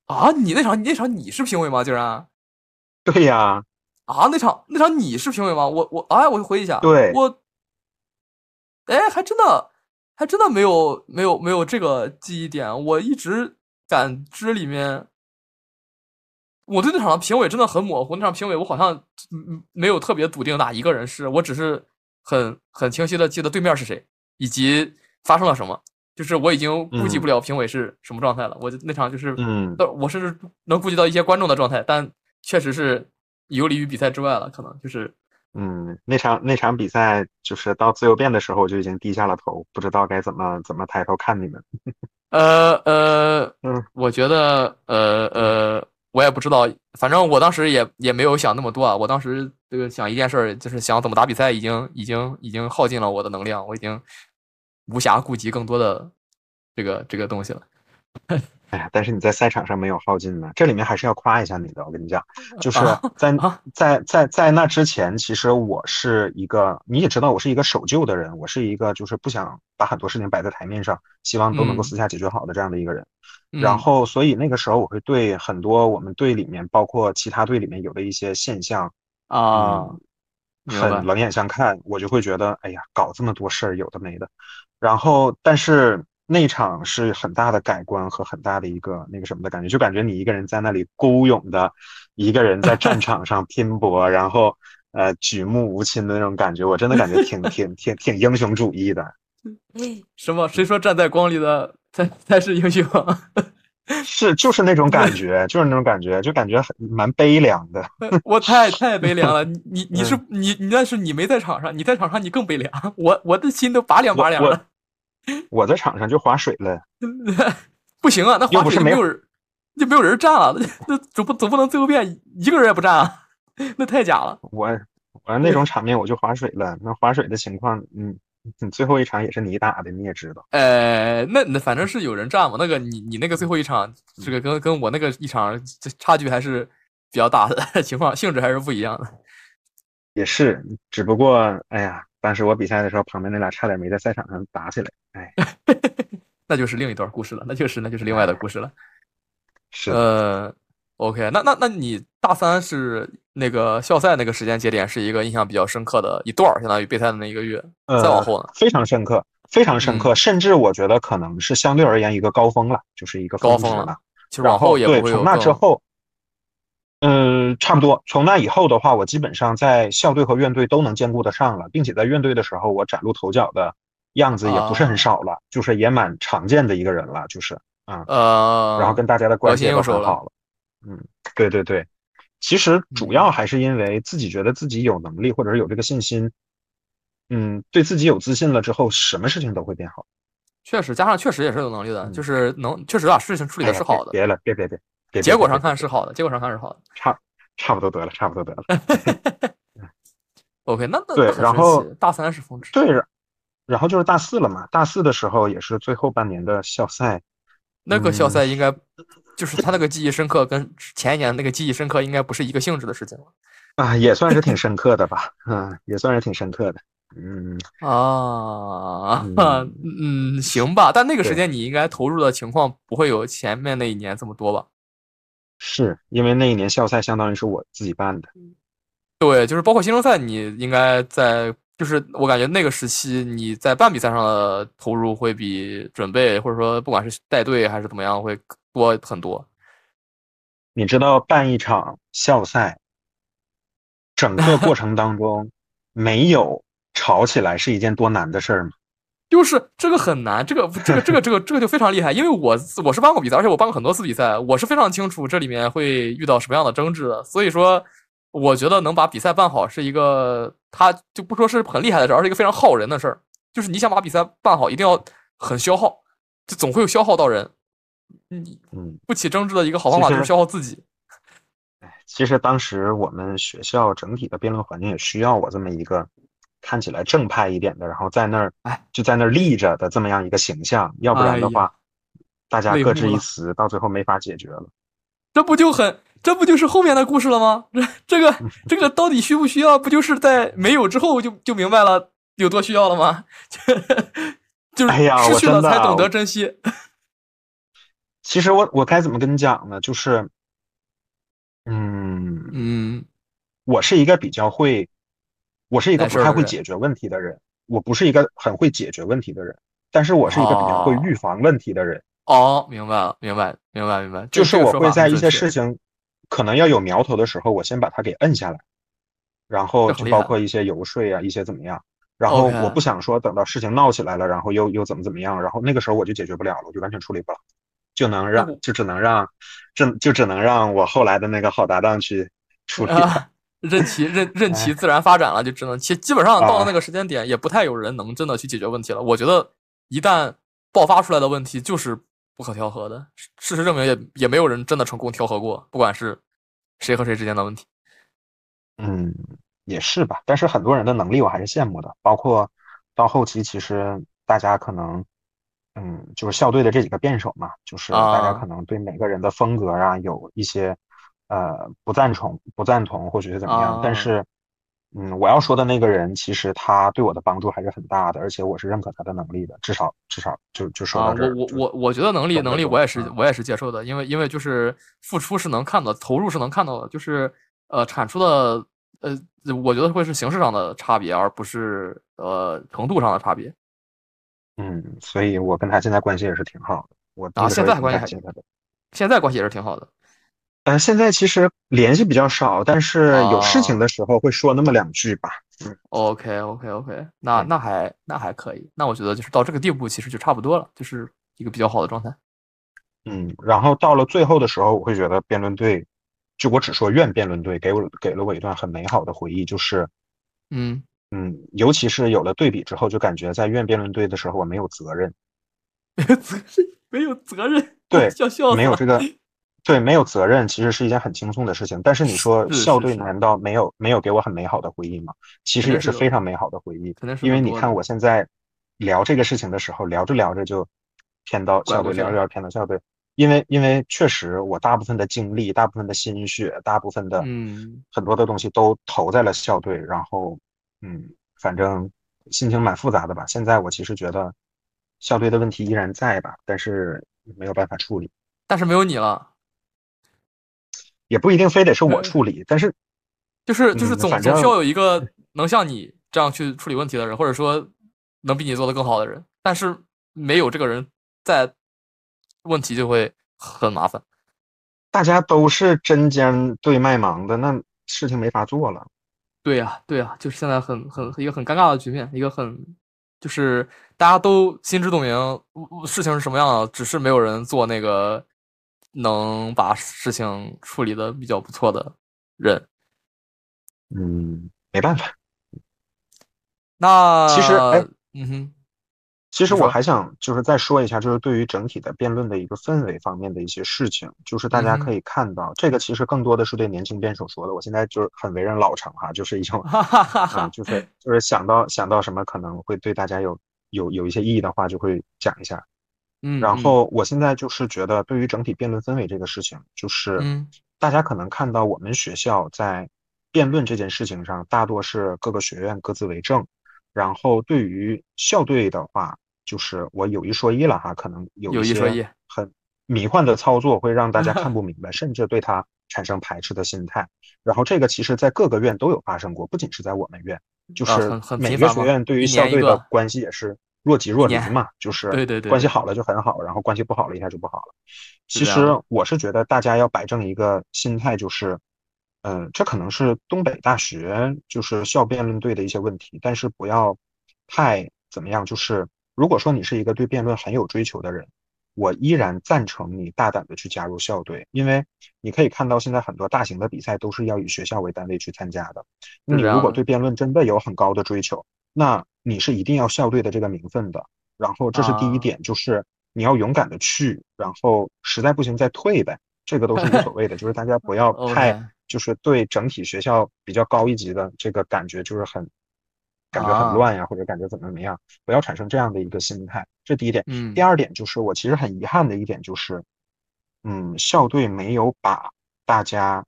A: 啊？你那场你那场你是评委吗？竟然？[laughs]
B: 对呀。
A: 啊，那场那场你是评委吗？我我哎，我回忆一下，
B: 对，
A: 我，哎，还真的还真的没有没有没有这个记忆点。我一直感知里面，我对那场的评委真的很模糊。那场评委我好像没有特别笃定哪一个人是，我只是很很清晰的记得对面是谁以及发生了什么。就是我已经估计不了评委是什么状态了。我那场就是，
B: 嗯，
A: 我甚至能估计到一些观众的状态，但确实是。游离于比赛之外了，可能就是，
B: 嗯，那场那场比赛就是到自由辩的时候，我就已经低下了头，不知道该怎么怎么抬头看你们。
A: 呃 [laughs] 呃，嗯，我觉得，呃呃，我也不知道，反正我当时也也没有想那么多啊。我当时这个想一件事，就是想怎么打比赛，已经已经已经耗尽了我的能量，我已经无暇顾及更多的这个这个东西了。[laughs]
B: 哎呀，但是你在赛场上没有耗尽呢，这里面还是要夸一下你的。我跟你讲，就是在在在在那之前，其实我是一个，你也知道，我是一个守旧的人，我是一个就是不想把很多事情摆在台面上，希望都能够私下解决好的这样的一个人。然后，所以那个时候我会对很多我们队里面，包括其他队里面有的一些现象
A: 啊，
B: 很冷眼相看，我就会觉得，哎呀，搞这么多事儿，有的没的。然后，但是。那场是很大的改观和很大的一个那个什么的感觉，就感觉你一个人在那里孤勇的，一个人在战 [laughs] 场上拼搏，然后呃举目无亲的那种感觉，我真的感觉挺 [laughs] 挺挺挺英雄主义的。
A: 什么？谁说站在光里的才才是英雄？[laughs]
B: 是，就是那种感觉，就是那种感觉，就感觉很蛮悲凉的。
A: 我太 [laughs] 太悲凉了。你你你是你你那是你没在场上，你在场上你更悲凉。我我的心都拔凉拔凉了。
B: 我在场上就划水了，[laughs]
A: 不行啊！那划水没有人，就没有人站了。那那总不总不能最后变一个人也不站啊？那太假了。
B: 我我那种场面我就划水了。那划水的情况，嗯，你最后一场也是你打的，你也知道。
A: 呃，那那反正是有人站嘛。那个你你那个最后一场，这个跟跟我那个一场这差距还是比较大的，[laughs] 情况性质还是不一样的。
B: 也是，只不过哎呀。当时我比赛的时候，旁边那俩差点没在赛场上打起来，哎，[laughs]
A: 那就是另一段故事了，那就是那就是另外的故事了。
B: 是
A: 呃，OK，那那那你大三是那个校赛那个时间节点，是一个印象比较深刻的一段，相当于备赛的那一个月。再往后呢？
B: 非常深刻，非常深刻，甚至我觉得可能是相对而言一个高峰了，就是一个
A: 高峰
B: 了。
A: 其实往后也
B: 对，从那之后。嗯，差不多。从那以后的话，我基本上在校队和院队都能兼顾得上了，并且在院队的时候，我崭露头角的样子也不是很少了，就是也蛮常见的一个人了，就是啊，
A: 呃，
B: 然后跟大家的关系都很好了。嗯，对对对，其实主要还是因为自己觉得自己有能力，或者是有这个信心，嗯，对自己有自信了之后，什么事情都会变好。
A: 确实，加上确实也是有能力的，就是能确实把事情处理的是好的。
B: 别了，别别别。
A: 结果上看是好的，结果上看是好的，
B: 差差不多得了，差不多得了。[laughs]
A: OK，那那
B: 对，然后
A: 大三是峰值，
B: 对，然后就是大四了嘛。大四的时候也是最后半年的校赛，
A: 那个校赛应该就是他那个记忆深刻，跟前一年那个记忆深刻应该不是一个性质的事情了。[laughs]
B: 啊，也算是挺深刻的吧，嗯，也算是挺深刻的。
A: 嗯啊，嗯，行吧。但那个时间你应该投入的情况不会有前面那一年这么多吧？
B: 是因为那一年校赛相当于是我自己办的。
A: 对，就是包括新生赛，你应该在就是我感觉那个时期你在办比赛上的投入会比准备或者说不管是带队还是怎么样会多很多。
B: 你知道办一场校赛，整个过程当中 [laughs] 没有吵起来是一件多难的事儿吗？
A: 就是这个很难，这个这个这个这个这个就非常厉害，因为我我是办过比赛，而且我办过很多次比赛，我是非常清楚这里面会遇到什么样的争执的。所以说，我觉得能把比赛办好是一个，他就不说是很厉害的事儿，而是一个非常耗人的事儿。就是你想把比赛办好，一定要很消耗，就总会有消耗到人。你
B: 嗯，
A: 不起争执的一个好方法就是消耗自己。
B: 哎，其实当时我们学校整体的辩论环境也需要我这么一个。看起来正派一点的，然后在那儿，
A: 哎，
B: 就在那儿立着的这么样一个形象，要不然的话，大家各执一词，到最后没法解决了。
A: 这不就很，这不就是后面的故事了吗？[laughs] 这这个这个到底需不需要？不就是在没有之后就就明白了有多需要了吗？[laughs] 就是失去了才懂得珍惜。
B: 其实我我该怎么跟你讲呢？就是，嗯
A: 嗯，
B: 我是一个比较会。我是一个不太会解决问题的人，我不是一个很会解决问题的人，但是我是一个比较会预防问题的人。
A: 哦，明白了，明白，明白，明白。
B: 就是我会在一些事情可能要有苗头的时候，我先把它给摁下来，然后就包括一些游说啊，一些怎么样。然后我不想说等到事情闹起来了，然后又又怎么怎么样，然后那个时候我就解决不了了，我就完全处理不了，就能让就只能让，这就只能让我后来的那个好搭档去 [laughs] 处理。
A: 任其任 [laughs] 任其自然发展了，就只能其基本上到了那个时间点，也不太有人能真的去解决问题了。我觉得一旦爆发出来的问题就是不可调和的，事实证明也也没有人真的成功调和过，不管是谁和谁之间的问题。
B: 嗯，也是吧。但是很多人的能力我还是羡慕的，包括到后期，其实大家可能，嗯，就是校队的这几个辩手嘛，就是大家可能对每个人的风格啊有一些。呃，不赞同，不赞同，或者是怎么样？但是，嗯，我要说的那个人，其实他对我的帮助还是很大的，而且我是认可他的能力的。至少，至少就就说到这
A: 儿。我我我我觉得能力能力，我也是我也是接受的，因为因为就是付出是能看到，投入是能看到的，就是呃产出的呃，我觉得会是形式上的差别，而不是呃程度上的差别。
B: 嗯，所以我跟他现在关系也是挺好的。我
A: 啊，现在关系还现在关系也是挺好的。
B: 呃，现在其实联系比较少，但是有事情的时候会说那么两句吧。
A: 嗯，OK OK OK，那那还那还可以，那我觉得就是到这个地步，其实就差不多了，就是一个比较好的状态。
B: 嗯，然后到了最后的时候，我会觉得辩论队，就我只说院辩论队，给我给了我一段很美好的回忆，就是，
A: 嗯
B: 嗯，尤其是有了对比之后，就感觉在院辩论队的时候，我没有责任，[laughs]
A: 没有责任，没有责任，
B: 对，
A: 笑笑
B: 没有这个。[laughs] 对，没有责任其实是一件很轻松的事情。但是你说校队难道没有没有给我很美好的回忆吗？其实也是非常美好的回忆。因为你看我现在聊这个事情的时候，聊着聊着就偏到校队，聊着聊着偏到校队。因为因为确实我大部分的精力、大部分的心血、大部分的
A: 嗯
B: 很多的东西都投在了校队。然后嗯，反正心情蛮复杂的吧。现在我其实觉得校队的问题依然在吧，但是没有办法处理。
A: 但是没有你了。
B: 也不一定非得是我处理，但是
A: 就是就是总总需要有一个能像你这样去处理问题的人，或者说能比你做的更好的人。但是没有这个人在，问题就会很麻烦。
B: 大家都是针尖对麦芒的，那事情没法做了。
A: 对呀，对呀，就是现在很很一个很尴尬的局面，一个很就是大家都心知肚明事情是什么样的，只是没有人做那个。能把事情处理的比较不错的人，
B: 嗯，没办法。
A: 那
B: 其实，哎，
A: 嗯哼，
B: 其实我还想就是再说一下，就是对于整体的辩论的一个氛围方面的一些事情，就是大家可以看到，这个其实更多的是对年轻辩手说的。我现在就是很为人老成哈，就是一种啊，就是 [laughs] 就是想到想到什么可能会对大家有有有一些意义的话，就会讲一下。
A: 嗯，
B: 然后我现在就是觉得，对于整体辩论氛围这个事情，就是大家可能看到我们学校在辩论这件事情上，大多是各个学院各自为政。然后对于校队的话，就是我有一说一了哈，可能有一些很迷幻的操作会让大家看 [laughs] 不明白，甚至对他产生排斥的心态。然后这个其实在各个院都有发生过，不仅是在我们院。就是每个学院对于校队的关系也是若即若离嘛，就是
A: 对对对，
B: 关系好了就很好，然后关系不好了一下就不好了。其实我是觉得大家要摆正一个心态，就是，嗯，这可能是东北大学就是校辩论队的一些问题，但是不要太怎么样。就是如果说你是一个对辩论很有追求的人。我依然赞成你大胆的去加入校队，因为你可以看到现在很多大型的比赛都是要以学校为单位去参加的。你如果对辩论真的有很高的追求，那你是一定要校队的这个名分的。然后这是第一点，就是你要勇敢的去，然后实在不行再退呗，这个都是无所谓的。[laughs] 就是大家不要太就是对整体学校比较高一级的这个感觉就是很。感觉很乱呀，或者感觉怎么怎么样，不要产生这样的一个心态。这第一点。
A: 嗯。
B: 第二点就是，我其实很遗憾的一点就是，嗯，校队没有把大家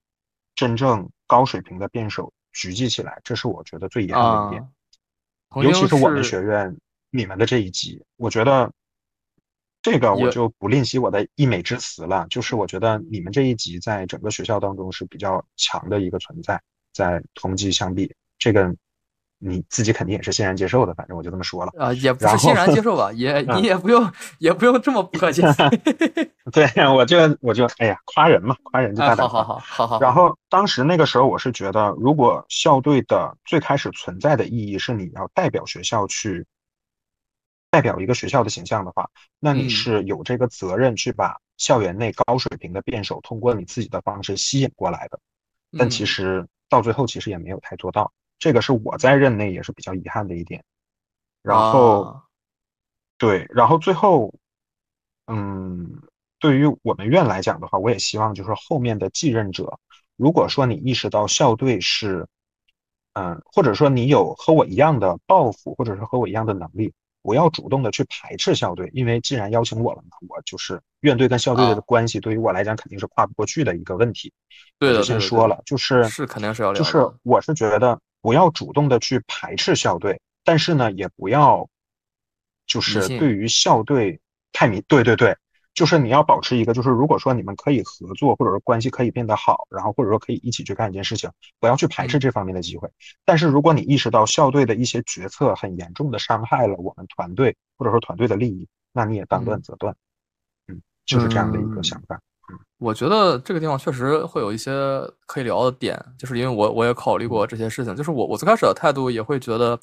B: 真正高水平的辩手聚集起来，这是我觉得最遗憾的一点。尤其是我们学院，你们的这一级，我觉得这个我就不吝惜我的溢美之词了。就是我觉得你们这一级在整个学校当中是比较强的一个存在，在同级相比，这个。你自己肯定也是欣然接受的，反正我就这么说了
A: 啊，也不是欣然接受吧，也 [laughs] 你也不用也不用这么不客气。[laughs] [laughs]
B: 对，我就我就哎呀，夸人嘛，夸人就大胆。
A: 好好好好好。
B: 然后当时那个时候，我是觉得，如果校队的最开始存在的意义是你要代表学校去代表一个学校的形象的话，那你是有这个责任去把校园内高水平的辩手通过你自己的方式吸引过来的。但其实到最后，其实也没有太做到。这个是我在任内也是比较遗憾的一点，然后，对，然后最后，嗯，对于我们院来讲的话，我也希望就是后面的继任者，如果说你意识到校队是，嗯，或者说你有和我一样的抱负，或者是和我一样的能力，不要主动的去排斥校队，因为既然邀请我了嘛，我就是院队跟校队的关系，对于我来讲肯定是跨不过去的一个问题。
A: 对的，
B: 先说了，就是
A: 是肯定是要
B: 就是我是觉得。不要主动的去排斥校队，但是呢，也不要就是对于校队太迷。对对对，就是你要保持一个，就是如果说你们可以合作，或者说关系可以变得好，然后或者说可以一起去干一件事情，不要去排斥这方面的机会。但是如果你意识到校队的一些决策很严重的伤害了我们团队或者说团队的利益，那你也当断则断。嗯，就是这样的一个想法。
A: 我觉得这个地方确实会有一些可以聊的点，就是因为我我也考虑过这些事情，就是我我最开始的态度也会觉得，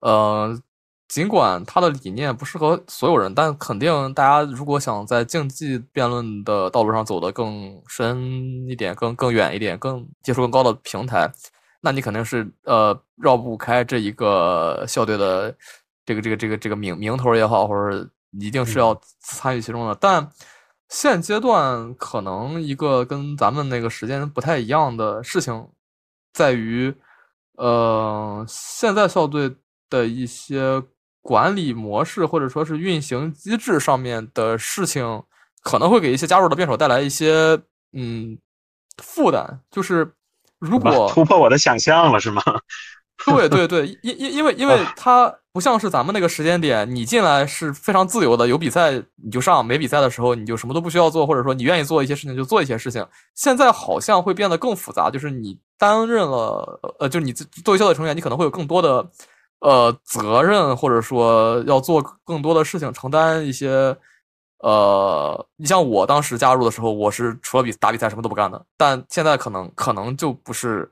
A: 呃，尽管他的理念不适合所有人，但肯定大家如果想在竞技辩论的道路上走得更深一点、更更远一点、更接触更高的平台，那你肯定是呃绕不开这一个校队的这个这个这个这个名名头也好，或者一定是要参与其中的，但。现阶段可能一个跟咱们那个时间不太一样的事情，在于，呃，现在校队的一些管理模式或者说是运行机制上面的事情，可能会给一些加入的辩手带来一些嗯负担。就是如果
B: 突破我的想象了，是吗？[laughs]
A: 对对对，因因因为因为它不像是咱们那个时间点，你进来是非常自由的，有比赛你就上，没比赛的时候你就什么都不需要做，或者说你愿意做一些事情就做一些事情。现在好像会变得更复杂，就是你担任了，呃，就你作为校队成员，你可能会有更多的呃责任，或者说要做更多的事情，承担一些呃，你像我当时加入的时候，我是除了比打比赛什么都不干的，但现在可能可能就不是。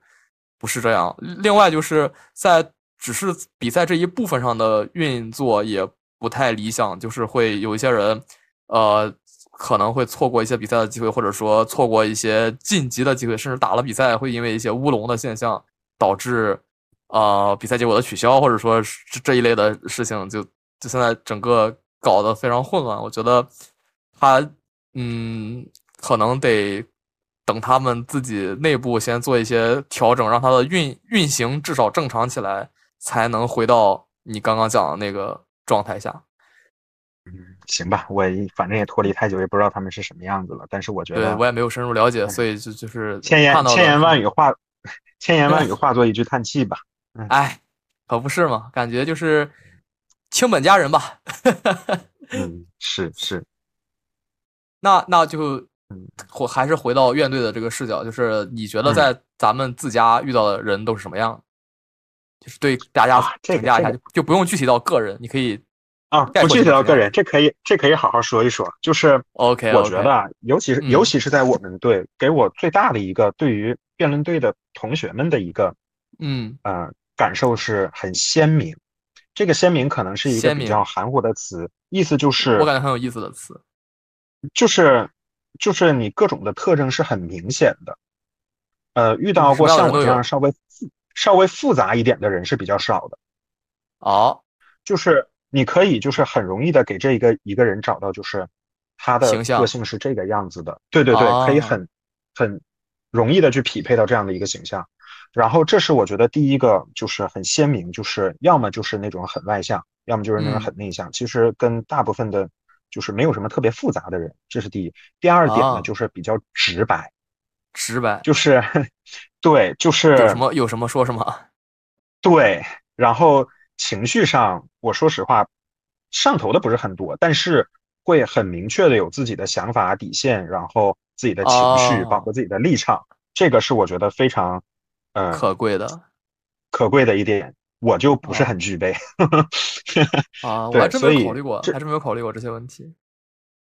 A: 不是这样。另外，就是在只是比赛这一部分上的运作也不太理想，就是会有一些人，呃，可能会错过一些比赛的机会，或者说错过一些晋级的机会，甚至打了比赛会因为一些乌龙的现象导致，呃，比赛结果的取消，或者说这这一类的事情，就就现在整个搞得非常混乱。我觉得他，嗯，可能得。等他们自己内部先做一些调整，让它的运运行至少正常起来，才能回到你刚刚讲的那个状态下。
B: 嗯，行吧，我反正也脱离太久，也不知道他们是什么样子了。但是我觉得，
A: 对我也没有深入了解，所以就就是
B: 千言 [laughs] 千言万语化，千言万语化作一句叹气吧。
A: 哎，可不是嘛，感觉就是清本佳人吧。[laughs]
B: 嗯，是是。
A: 那那就。或还是回到院队的这个视角，就是你觉得在咱们自家遇到的人都是什么样？就是对大家
B: 评
A: 价一下，就就不用具体到个人，你可以
B: 啊，不具体到个人，这可以这可以好好说一说。就是
A: OK，
B: 我觉得，尤其是尤其是在我们队，给我最大的一个对于辩论队的同学们的一个
A: 嗯
B: 呃感受是很鲜明。这个鲜明可能是一个比较含糊的词，意思就是
A: 我感觉很有意思的词，
B: 就是就是你各种的特征是很明显的。呃，遇到过像我这样稍微稍微复杂一点的人是比较少的。
A: 哦，
B: 就是你可以就是很容易的给这一个一个人找到就是他的个性是这个样子的，对对对，可以很很容易的去匹配到这样的一个形象。然后这是我觉得第一个就是很鲜明，就是要么就是那种很外向，要么就是那种很内向。其实跟大部分的，就是没有什么特别复杂的人，这是第一。第二点呢，就是比较直白。
A: 直白
B: 就是，[laughs] 对，就是
A: 有什么有什么说什么，[laughs]
B: 对。然后情绪上，我说实话，上头的不是很多，但是会很明确的有自己的想法底线，然后自己的情绪，包括自己的立场，这个是我觉得非常，呃，
A: 可贵的，
B: 可贵的一点，我就不是很具备。
A: 啊，[laughs] 我还真没有考虑过，还真没有考虑过这些问题。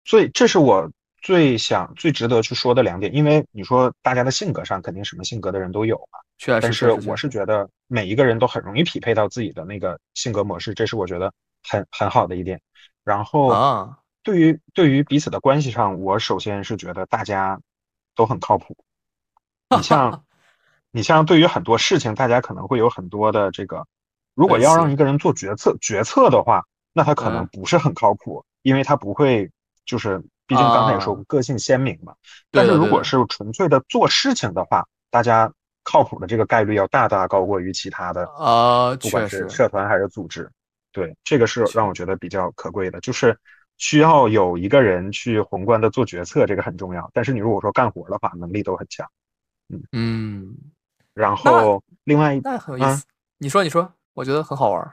B: 所以这是我。最想、最值得去说的两点，因为你说大家的性格上肯定什么性格的人都有嘛，
A: 确实。
B: 但是我是觉得每一个人都很容易匹配到自己的那个性格模式，这是我觉得很很好的一点。然后
A: 啊，
B: 对于对于彼此的关系上，我首先是觉得大家都很靠谱。你像 [laughs] 你像对于很多事情，大家可能会有很多的这个，如果要让一个人做决策决策的话，那他可能不是很靠谱，因为他不会就是。毕竟刚才也说过，个性鲜明嘛。但是如果是纯粹的做事情的话，大家靠谱的这个概率要大大高过于其他的
A: 啊，
B: 不管是社团还是组织。对，这个是让我觉得比较可贵的，就是需要有一个人去宏观的做决策，这个很重要。但是你如果说干活的话，能力都很强。
A: 嗯嗯。
B: 然后另外
A: 那很有意思，你说你说，我觉得很好玩。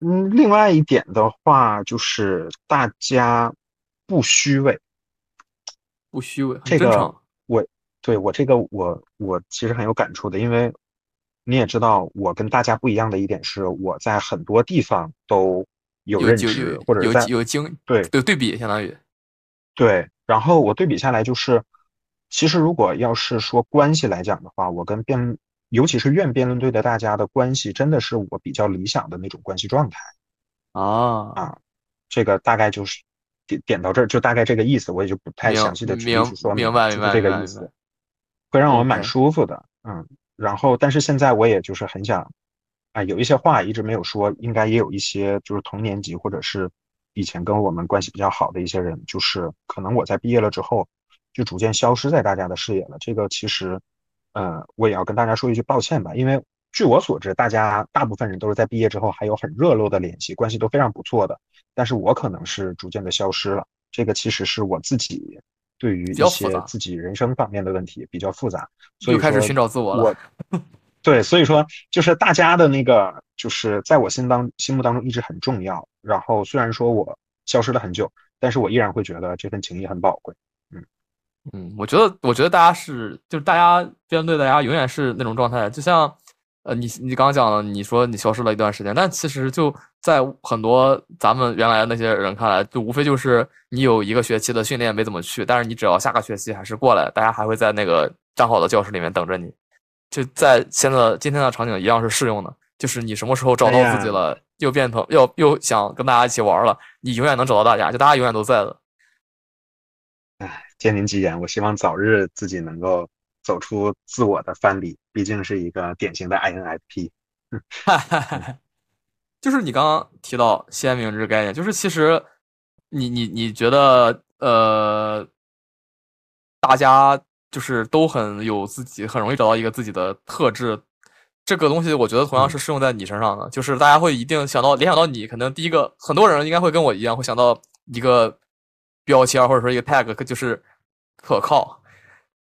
B: 嗯，另外一点的话就是大家。不虚伪，
A: 不虚伪，
B: 这个我对我这个我我其实很有感触的，因为你也知道，我跟大家不一样的一点是，我在很多地方都有认知，或者
A: 有有经
B: 对
A: 有对比，相当于
B: 对。然后我对比下来，就是其实如果要是说关系来讲的话，我跟辩，尤其是院辩论队的大家的关系，真的是我比较理想的那种关系状态
A: 啊
B: 啊，这个大概就是。点点到这儿就大概这个意思，我也就不太详细的去说
A: 明白明白
B: 这个意思，会让我蛮舒服的，嗯。然后，但是现在我也就是很想，啊，有一些话一直没有说，应该也有一些就是同年级或者是以前跟我们关系比较好的一些人，就是可能我在毕业了之后就逐渐消失在大家的视野了。这个其实，呃，我也要跟大家说一句抱歉吧，因为据我所知，大家大部分人都是在毕业之后还有很热络的联系，关系都非常不错的。但是我可能是逐渐的消失了，这个其实是我自己对于一些自己人生方面的问题比较复杂，所以
A: 开始寻找自我了。[laughs]
B: 对，所以说就是大家的那个，就是在我心当心目当中一直很重要。然后虽然说我消失了很久，但是我依然会觉得这份情谊很宝贵。
A: 嗯嗯，我觉得我觉得大家是就是大家辩论队，大家永远是那种状态，就像。呃，你你刚刚讲了，你说你消失了一段时间，但其实就在很多咱们原来那些人看来，就无非就是你有一个学期的训练没怎么去，但是你只要下个学期还是过来，大家还会在那个站好的教室里面等着你。就在现在今天的场景一样是适用的，就是你什么时候找到自己了，又变成又又想跟大家一起玩了，你永远能找到大家，就大家永远都在的。
B: 哎，借您吉言，我希望早日自己能够。走出自我的藩篱，毕竟是一个典型的 INFP。
A: 就是你刚刚提到鲜明这个概念，就是其实你你你觉得呃，大家就是都很有自己，很容易找到一个自己的特质。这个东西我觉得同样是适用在你身上的，就是大家会一定想到联想到你，可能第一个很多人应该会跟我一样，会想到一个标签或者说一个 tag，就是可靠。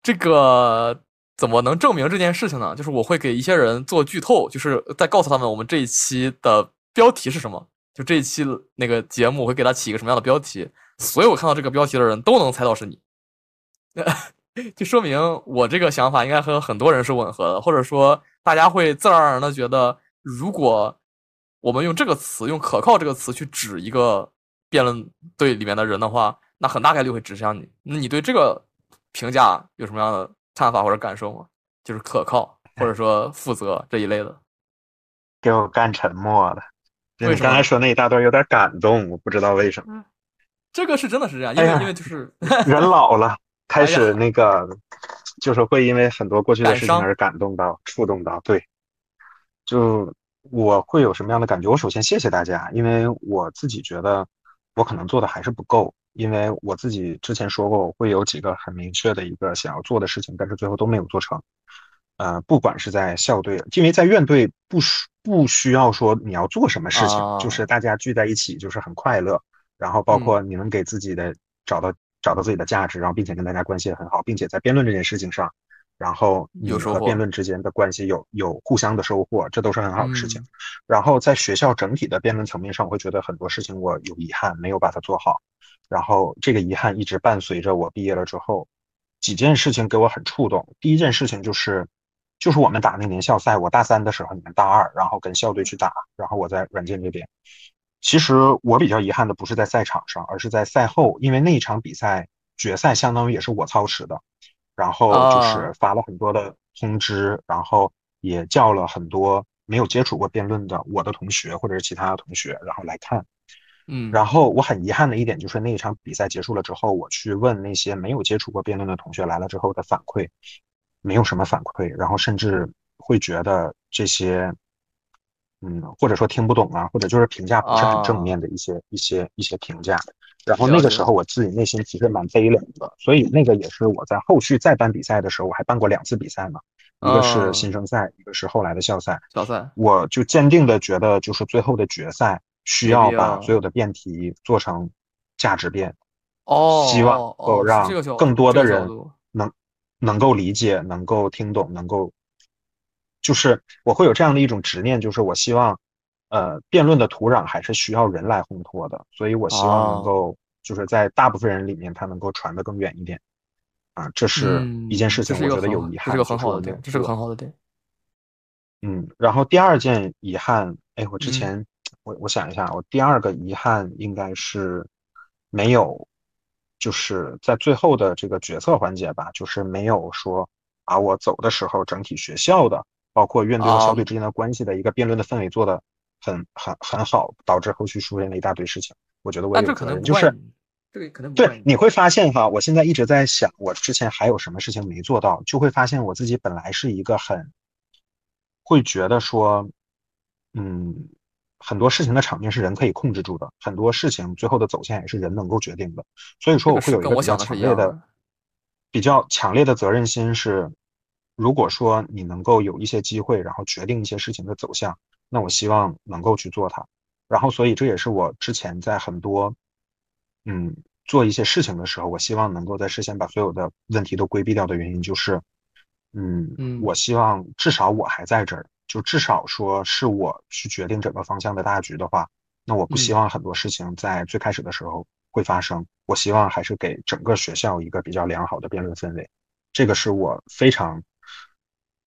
A: 这个怎么能证明这件事情呢？就是我会给一些人做剧透，就是在告诉他们我们这一期的标题是什么。就这一期那个节目，会给他起一个什么样的标题，所有看到这个标题的人都能猜到是你。[laughs] 就说明我这个想法应该和很多人是吻合的，或者说大家会自然而然的觉得，如果我们用这个词，用“可靠”这个词去指一个辩论队里面的人的话，那很大概率会指向你。那你对这个评价有什么样的看法或者感受吗？就是可靠或者说负责这一类的。
B: 给我干沉默了。你刚才说那一大段有点感动，我不知道为什么。
A: 这个是真的是这样，因为因为就是
B: 人老了，[laughs] 开始那个就是会因为很多过去的事情而感动到、触动到。对，就我会有什么样的感觉？我首先谢谢大家，因为我自己觉得我可能做的还是不够，因为我自己之前说过，我会有几个很明确的一个想要做的事情，但是最后都没有做成。呃，不管是在校队，因为在院队不需不需要说你要做什么事情，就是大家聚在一起就是很快乐。然后包括你能给自己的找到找到自己的价值，然后并且跟大家关系也很好，并且在辩论这件事情上，然后你和辩论之间的关系有有互相的收获，这都是很好的事情。然后在学校整体的辩论层面上，我会觉得很多事情我有遗憾没有把它做好，然后这个遗憾一直伴随着我毕业了之后，几件事情给我很触动。第一件事情就是，就是我们打那年校赛，我大三的时候，你们大二，然后跟校队去打，然后我在软件这边。其实我比较遗憾的不是在赛场上，而是在赛后，因为那一场比赛决赛相当于也是我操持的，然后就是发了很多的通知，然后也叫了很多没有接触过辩论的我的同学或者是其他的同学，然后来看。
A: 嗯，
B: 然后我很遗憾的一点就是那一场比赛结束了之后，我去问那些没有接触过辩论的同学来了之后的反馈，没有什么反馈，然后甚至会觉得这些。嗯，或者说听不懂啊，或者就是评价不是很正面的一些一些一些评价。然后那个时候我自己内心其实蛮悲凉的，所以那个也是我在后续再办比赛的时候，我还办过两次比赛嘛，一个是新生赛，一个是后来的校赛。
A: 校赛，
B: 我就坚定的觉得，就是最后的决赛需要把所有的辩题做成价值辩。
A: 哦，
B: 希望够让更多的人能能够理解，能够听懂，能够。就是我会有这样的一种执念，就是我希望，呃，辩论的土壤还是需要人来烘托的，所以我希望能够就是在大部分人里面，它能够传得更远一点，啊，这是一件事情，我觉得有遗憾，
A: 这是个很好的点，这是个很好的点。
B: 嗯，然后第二件遗憾，哎，我之前我我想一下，我第二个遗憾应该是没有，就是在最后的这个决策环节吧，就是没有说把我走的时候整体学校的。包括院队和校队之间的关系的一个辩论的氛围做的很很很好，导致后续出现了一大堆事情。我觉得我有
A: 可能
B: 就是
A: 这个可能
B: 对，你会发现哈，我现在一直在想，我之前还有什么事情没做到，就会发现我自己本来是一个很会觉得说，嗯，很多事情的场面是人可以控制住的，很多事情最后的走向也是人能够决定的。所以说，我会有一个比较强烈的、比较强烈的责任心是。如果说你能够有一些机会，然后决定一些事情的走向，那我希望能够去做它。然后，所以这也是我之前在很多，嗯，做一些事情的时候，我希望能够在事先把所有的问题都规避掉的原因，就是，嗯，我希望至少我还在这儿，就至少说是我去决定整个方向的大局的话，那我不希望很多事情在最开始的时候会发生。我希望还是给整个学校一个比较良好的辩论氛围，这个是我非常。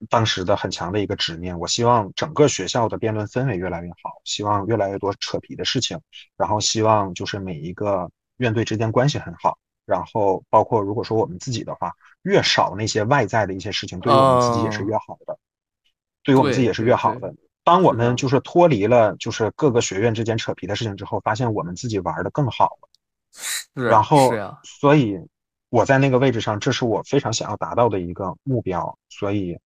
B: 当时的很强的一个执念，我希望整个学校的辩论氛围越来越好，希望越来越多扯皮的事情，然后希望就是每一个院队之间关系很好，然后包括如果说我们自己的话，越少那些外在的一些事情，对于我们自己也是越好的，对于我们自己也是越好的。当我们就是脱离了就是各个学院之间扯皮的事情之后，发现我们自己玩的更好了，然后所以我在那个位置上，这是我非常想要达到的一个目标，所以。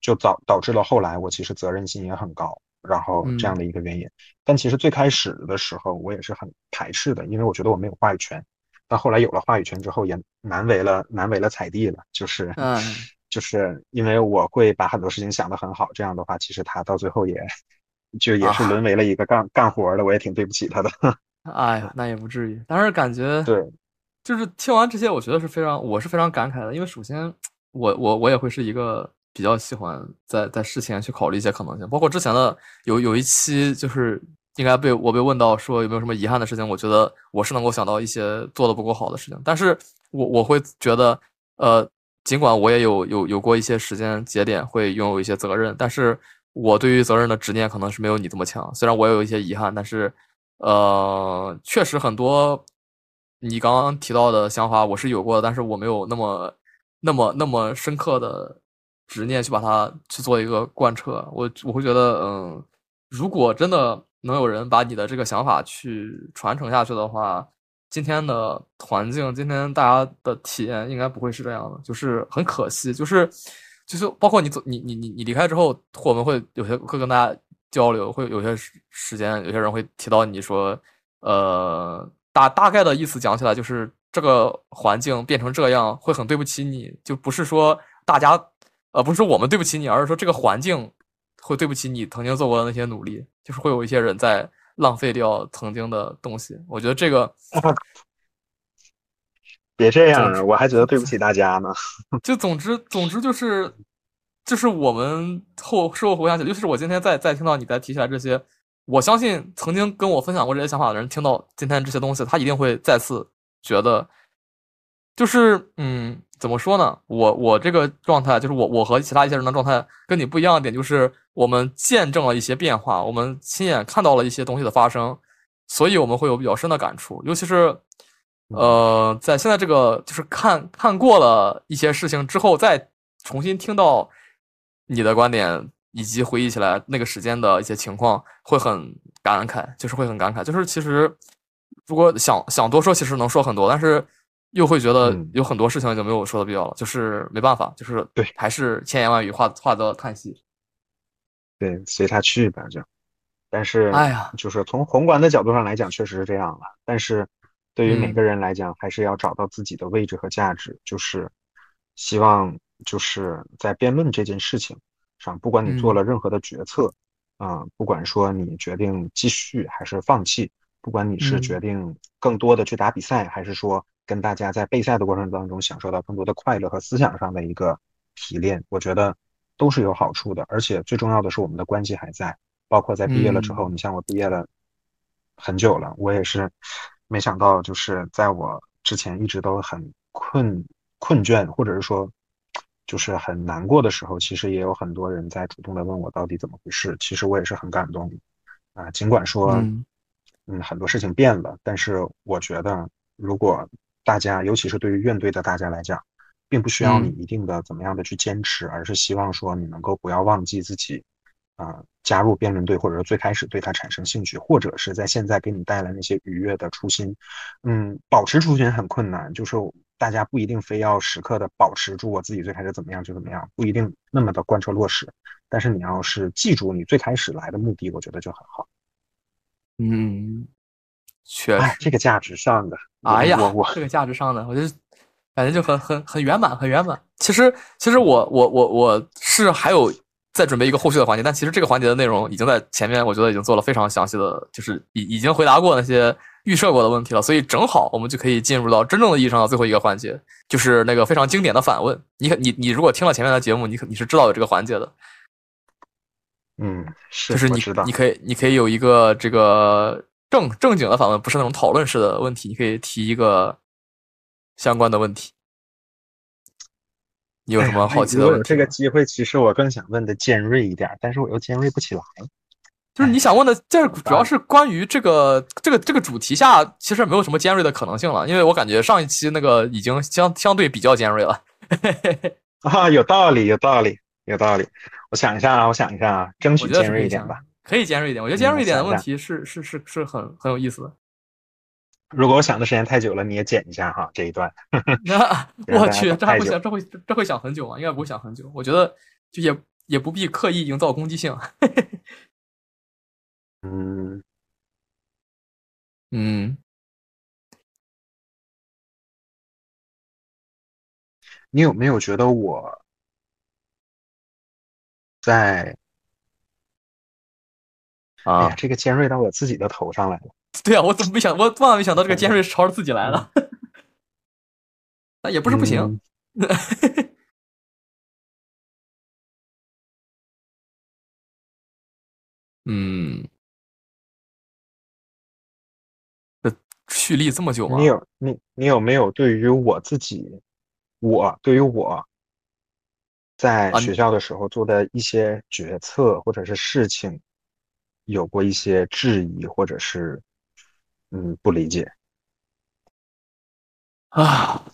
B: 就导导致了后来我其实责任心也很高，然后这样的一个原因。但其实最开始的时候我也是很排斥的，因为我觉得我没有话语权。但后来有了话语权之后，也难为了难为了彩弟了，就是，嗯 [laughs] 就是因为我会把很多事情想得很好，这样的话，其实他到最后也就也是沦为了一个干干活的，我也挺对不起他的。[laughs]
A: 哎呀，那也不至于。但是感觉
B: 对，
A: 就是听完这些，我觉得是非常，我是非常感慨的，因为首先我我我也会是一个。比较喜欢在在事前去考虑一些可能性，包括之前的有有一期就是应该被我被问到说有没有什么遗憾的事情，我觉得我是能够想到一些做的不够好的事情，但是我我会觉得呃尽管我也有有有过一些时间节点会拥有一些责任，但是我对于责任的执念可能是没有你这么强。虽然我也有一些遗憾，但是呃，确实很多你刚刚提到的想法我是有过的，但是我没有那么那么那么深刻的执念去把它去做一个贯彻。我我会觉得，嗯，如果真的能有人把你的这个想法去传承下去的话。今天的环境，今天大家的体验应该不会是这样的，就是很可惜，就是就是包括你走，你你你你离开之后，我们会有些会跟大家交流，会有些时间，有些人会提到你说，呃，大大概的意思讲起来就是这个环境变成这样，会很对不起你，就不是说大家，呃，不是说我们对不起你，而是说这个环境会对不起你曾经做过的那些努力，就是会有一些人在。浪费掉曾经的东西，我觉得这个 [laughs]
B: 别这样，我还觉得对不起大家呢。[laughs]
A: 就总之，总之就是，就是我们后事后回想起，尤其是我今天再再听到你再提起来这些，我相信曾经跟我分享过这些想法的人，听到今天这些东西，他一定会再次觉得，就是嗯。怎么说呢？我我这个状态就是我我和其他一些人的状态跟你不一样的点，就是我们见证了一些变化，我们亲眼看到了一些东西的发生，所以我们会有比较深的感触。尤其是，呃，在现在这个就是看看过了一些事情之后，再重新听到你的观点，以及回忆起来那个时间的一些情况，会很感慨，就是会很感慨。就是其实如果想想多说，其实能说很多，但是。又会觉得有很多事情就没有说的必要了，就是没办法，就是
B: 对，
A: 还是千言万语化化作叹息。
B: 对，随他去吧，就。但是，
A: 哎呀，
B: 就是从宏观的角度上来讲，确实是这样了。但是，对于每个人来讲，还是要找到自己的位置和价值。就是希望，就是在辩论这件事情上，不管你做了任何的决策，啊，不管说你决定继续还是放弃，不管你是决定更多的去打比赛，还是说。跟大家在备赛的过程当中享受到更多的快乐和思想上的一个提炼，我觉得都是有好处的。而且最重要的是，我们的关系还在。包括在毕业了之后，你像我毕业了很久了，我也是没想到，就是在我之前一直都很困困倦，或者是说就是很难过的时候，其实也有很多人在主动的问我到底怎么回事。其实我也是很感动啊。尽管说嗯很多事情变了，但是我觉得如果大家，尤其是对于院队的大家来讲，并不需要你一定的怎么样的去坚持，而是希望说你能够不要忘记自己，啊，加入辩论队，或者说最开始对他产生兴趣，或者是在现在给你带来那些愉悦的初心。嗯，保持初心很困难，就是大家不一定非要时刻的保持住我自己最开始怎么样就怎么样，不一定那么的贯彻落实。但是你要是记住你最开始来的目的，我觉得就很好。
A: 嗯。确实，
B: 这个价值上的，
A: 哎呀，
B: 我我
A: 这个价值上的，我就感觉就很很很圆满，很圆满。其实其实我我我我是还有在准备一个后续的环节，但其实这个环节的内容已经在前面，我觉得已经做了非常详细的，就是已已经回答过那些预设过的问题了，所以正好我们就可以进入到真正的意义上的最后一个环节，就是那个非常经典的反问。你你你如果听了前面的节目，你可你是知道有这个环节的。
B: 嗯，
A: 是，就是你
B: 你
A: 可以你可以有一个这个。正正经的访问不是那种讨论式的问题，你可以提一个相关的问题。你有什么好奇的？
B: 有这个机会，其实我更想问的尖锐一点，但是我又尖锐不起来。
A: 就是你想问的，这主要是关于这个这个这个主题下，其实没有什么尖锐的可能性了，因为我感觉上一期那个已经相相对比较尖锐了。
B: 啊，有道理，有道理，有道理。我想一下啊，我想一下啊，争取尖锐一点吧。
A: 可以尖锐一点，我觉得尖锐一点的问题是是是是很很有意思的。
B: 如果我想的时间太久了，你也剪一下哈这一段。[laughs] [laughs]
A: 我去，这还不行，这会这会想很久吗？应该不会想很久。我觉得就也也不必刻意营造攻击性。[laughs]
B: 嗯
A: 嗯，
B: 你有没有觉得我在？
A: 啊，
B: 这个尖锐到我自己的头上来了。[laughs]
A: 对啊，我怎么没想，我万万没想到这个尖锐是朝着自己来了。那也不是不行。嗯，[laughs] 这蓄力这么久吗？
B: 你有你你有没有对于我自己，我对于我在学校的时候做的一些决策或者是事情，有过一些质疑或者是嗯不理解
A: 啊。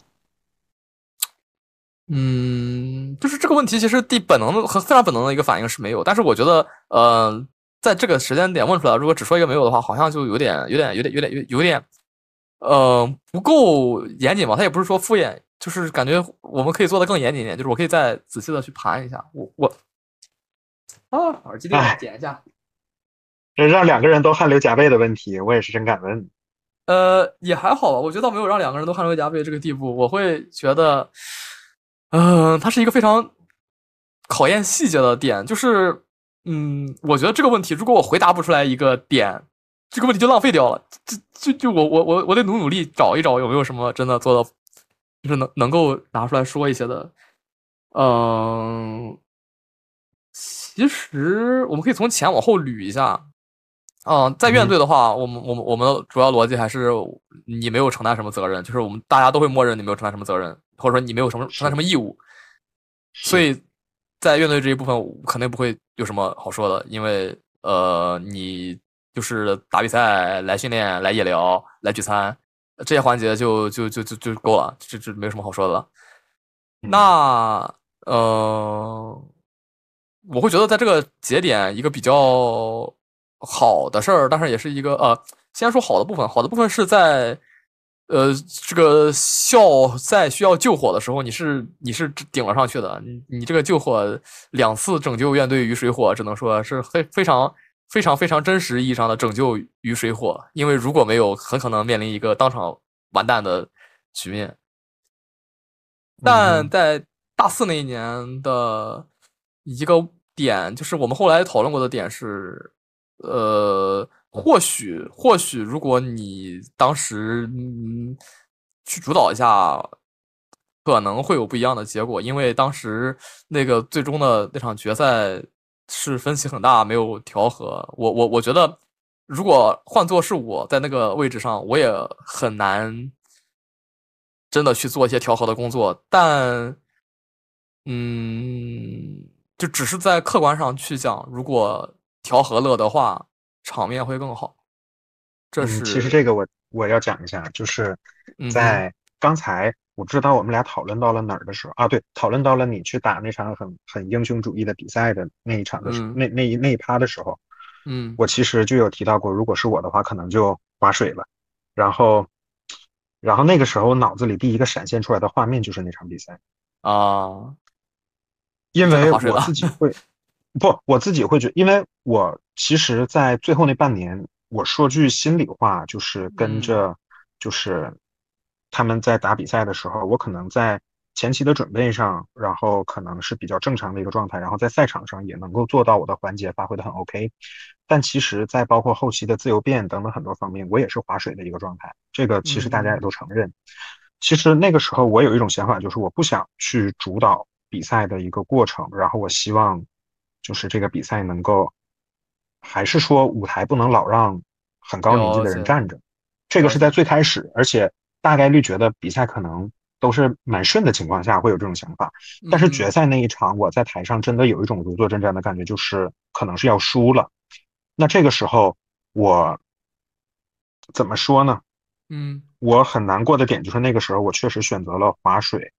A: 嗯，就是这个问题，其实第本能的和非常本能的一个反应是没有，但是我觉得，呃，在这个时间点问出来，如果只说一个没有的话，好像就有点、有点、有点、有点、有有点，呃，不够严谨吧？他也不是说敷衍，就是感觉我们可以做的更严谨一点，就是我可以再仔细的去盘一下。我我啊，耳机链剪一下，
B: 这这让两个人都汗流浃背的问题，我也是真敢问。
A: 呃，也还好吧，我觉得倒没有让两个人都汗流浃背这个地步，我会觉得。嗯，它是一个非常考验细节的点，就是，嗯，我觉得这个问题，如果我回答不出来一个点，这个问题就浪费掉了。就就就我我我我得努努力找一找有没有什么真的做到，就是能能够拿出来说一些的。嗯，其实我们可以从前往后捋一下。嗯，在院队的话，我们我们我们的主要逻辑还是你没有承担什么责任，就是我们大家都会默认你没有承担什么责任。或者说你没有什么承担什么义务，所以在院队这一部分肯定不会有什么好说的，因为呃，你就是打比赛、来训练、来夜聊、来聚餐这些环节就就就就就够了，这这没有什么好说的了。那呃，我会觉得在这个节点一个比较好的事儿，但是也是一个呃，先说好的部分，好的部分是在。呃，这个校在需要救火的时候，你是你是顶了上去的。你你这个救火两次拯救院队于水火，只能说是非非常非常非常真实意义上的拯救于水火。因为如果没有，很可能面临一个当场完蛋的局面。但在大四那一年的一个点，就是我们后来讨论过的点是，呃。或许，或许，如果你当时嗯去主导一下，可能会有不一样的结果。因为当时那个最终的那场决赛是分歧很大，没有调和。我我我觉得，如果换作是我在那个位置上，我也很难真的去做一些调和的工作。但，嗯，就只是在客观上去讲，如果调和了的话。场面会更好，这是
B: 其实这个我我要讲一下，就是在刚才我知道我们俩讨论到了哪儿的时候啊，对，讨论到了你去打那场很很英雄主义的比赛的那一场的时候那那一那一趴的时候，
A: 嗯，
B: 我其实就有提到过，如果是我的话，可能就划水了，然后然后那个时候脑子里第一个闪现出来的画面就是那场比赛
A: 啊，
B: 因为我自己会。不，我自己会觉，因为我其实，在最后那半年，我说句心里话，就是跟着，就是他们在打比赛的时候，我可能在前期的准备上，然后可能是比较正常的一个状态，然后在赛场上也能够做到我的环节发挥的很 OK，但其实，在包括后期的自由变等等很多方面，我也是划水的一个状态，这个其实大家也都承认。其实那个时候，我有一种想法，就是我不想去主导比赛的一个过程，然后我希望。就是这个比赛能够，还是说舞台不能老让很高年纪的人站着，这个是在最开始，而且大概率觉得比赛可能都是蛮顺的情况下会有这种想法。但是决赛那一场，我在台上真的有一种如坐针毡的感觉，就是可能是要输了。那这个时候我怎么说呢？
A: 嗯，
B: 我很难过的点就是那个时候我确实选择了划水，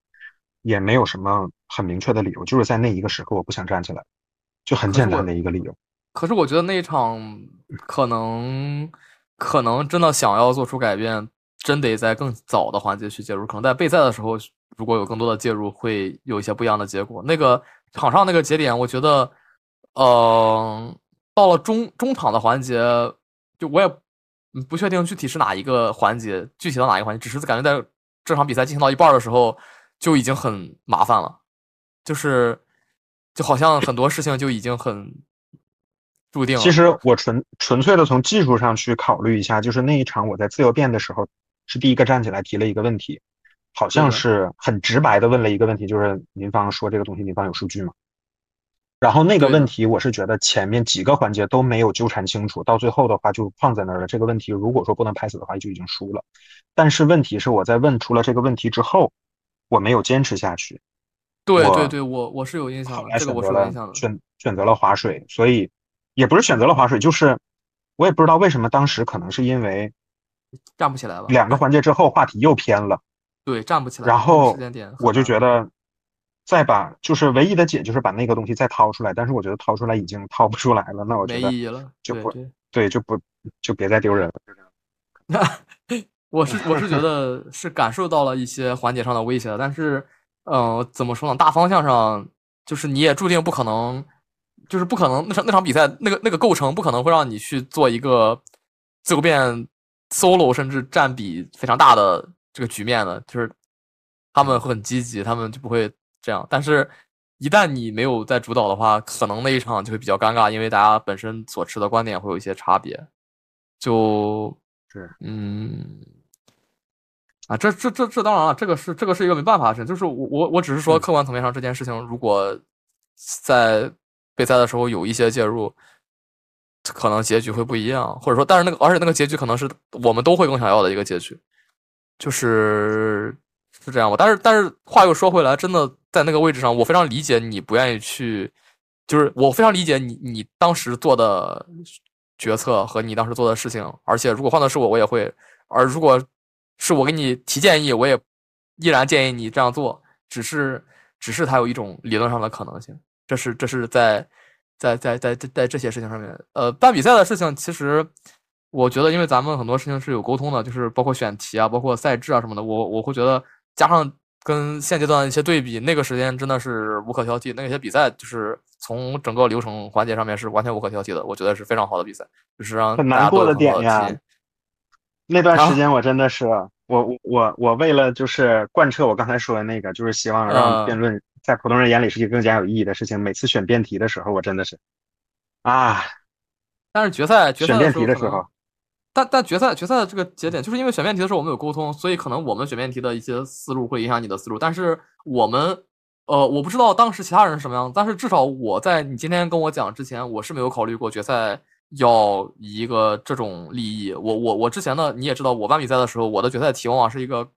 B: 也没有什么很明确的理由，就是在那一个时刻我不想站起来。就很简单的一个理由，
A: 可是我觉得那一场可能可能真的想要做出改变，真得在更早的环节去介入。可能在备赛的时候，如果有更多的介入，会有一些不一样的结果。那个场上那个节点，我觉得，嗯，到了中中场的环节，就我也不确定具体是哪一个环节，具体到哪一个环节，只是感觉在这场比赛进行到一半的时候，就已经很麻烦了，就是。就好像很多事情就已经很注定。
B: 其实我纯纯粹的从技术上去考虑一下，就是那一场我在自由辩的时候是第一个站起来提了一个问题，好像是很直白的问了一个问题，就是您方说这个东西，您方有数据吗？然后那个问题我是觉得前面几个环节都没有纠缠清楚，到最后的话就放在那儿了。这个问题如果说不能拍死的话，就已经输了。但是问题是我在问出了这个问题之后，我没有坚持下去。
A: 对对对，我我是有印象的，这个我是有印象的。
B: 选选择了划水，所以也不是选择了划水，就是我也不知道为什么当时可能是因为
A: 站不起来了。
B: 两个环节之后话题又偏了，
A: 对，站不起来。
B: 然后我就觉得再把就是唯一的解就是把那个东西再掏出来，但是我觉得掏出来已经掏不出来了，那我觉得
A: 没意义了，
B: 就不对，就不就别再丢人了。
A: 那 [laughs] 我是我是觉得是感受到了一些环节上的威胁，但是，嗯，怎么说呢？大方向上就是你也注定不可能，就是不可能那场那场比赛那个那个构成不可能会让你去做一个自由变 solo，甚至占比非常大的这个局面的，就是他们会很积极，他们就不会这样。但是，一旦你没有在主导的话，可能那一场就会比较尴尬，因为大家本身所持的观点会有一些差别，就。
B: 是，
A: 嗯，啊，这这这这当然了，这个是这个是一个没办法的事，就是我我我只是说客观层面上这件事情，如果在备赛的时候有一些介入，可能结局会不一样，或者说，但是那个而且那个结局可能是我们都会更想要的一个结局，就是是这样吧。但是但是话又说回来，真的在那个位置上，我非常理解你不愿意去，就是我非常理解你你当时做的。决策和你当时做的事情，而且如果换的是我，我也会；而如果是我给你提建议，我也依然建议你这样做。只是，只是它有一种理论上的可能性。这是，这是在，在，在，在，在在这些事情上面。呃，办比赛的事情，其实我觉得，因为咱们很多事情是有沟通的，就是包括选题啊，包括赛制啊什么的。我我会觉得，加上跟现阶段的一些对比，那个时间真的是无可挑剔。那些比赛就是。从整个流程环节上面是完全无可挑剔的，我觉得是非常好的比赛，就是让
B: 很难过的点呀。那段时间我真的是，我我我为了就是贯彻我刚才说的那个，就是希望让辩论在普通人眼里是一个更加有意义的事情。每次选辩题的时候，我真的是啊。
A: 但是决赛决赛
B: 选辩题的时候，
A: 但但决赛决赛的这个节点，就是因为选辩题的时候我们有沟通，所以可能我们选辩题的一些思路会影响你的思路，但是我们。呃，我不知道当时其他人是什么样，但是至少我在你今天跟我讲之前，我是没有考虑过决赛要一个这种利益。我我我之前呢，你也知道，我办比赛的时候，我的决赛题往往是一个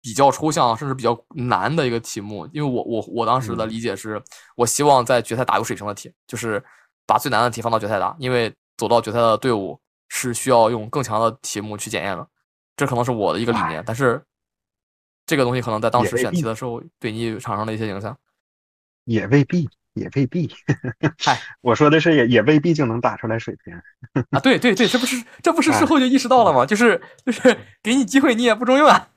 A: 比较抽象，甚至比较难的一个题目，因为我我我当时的理解是，我希望在决赛打有水平的题，就是把最难的题放到决赛打，因为走到决赛的队伍是需要用更强的题目去检验的，这可能是我的一个理念，但是。这个东西可能在当时选题的时候对你产生了一些影响，
B: 也未必，也未必。
A: 嗨，[laughs]
B: 我说的是也也未必就能打出来水平
A: 啊！对对对，这不是这不是事后就意识到了吗？就是就是给你机会你也不中用啊！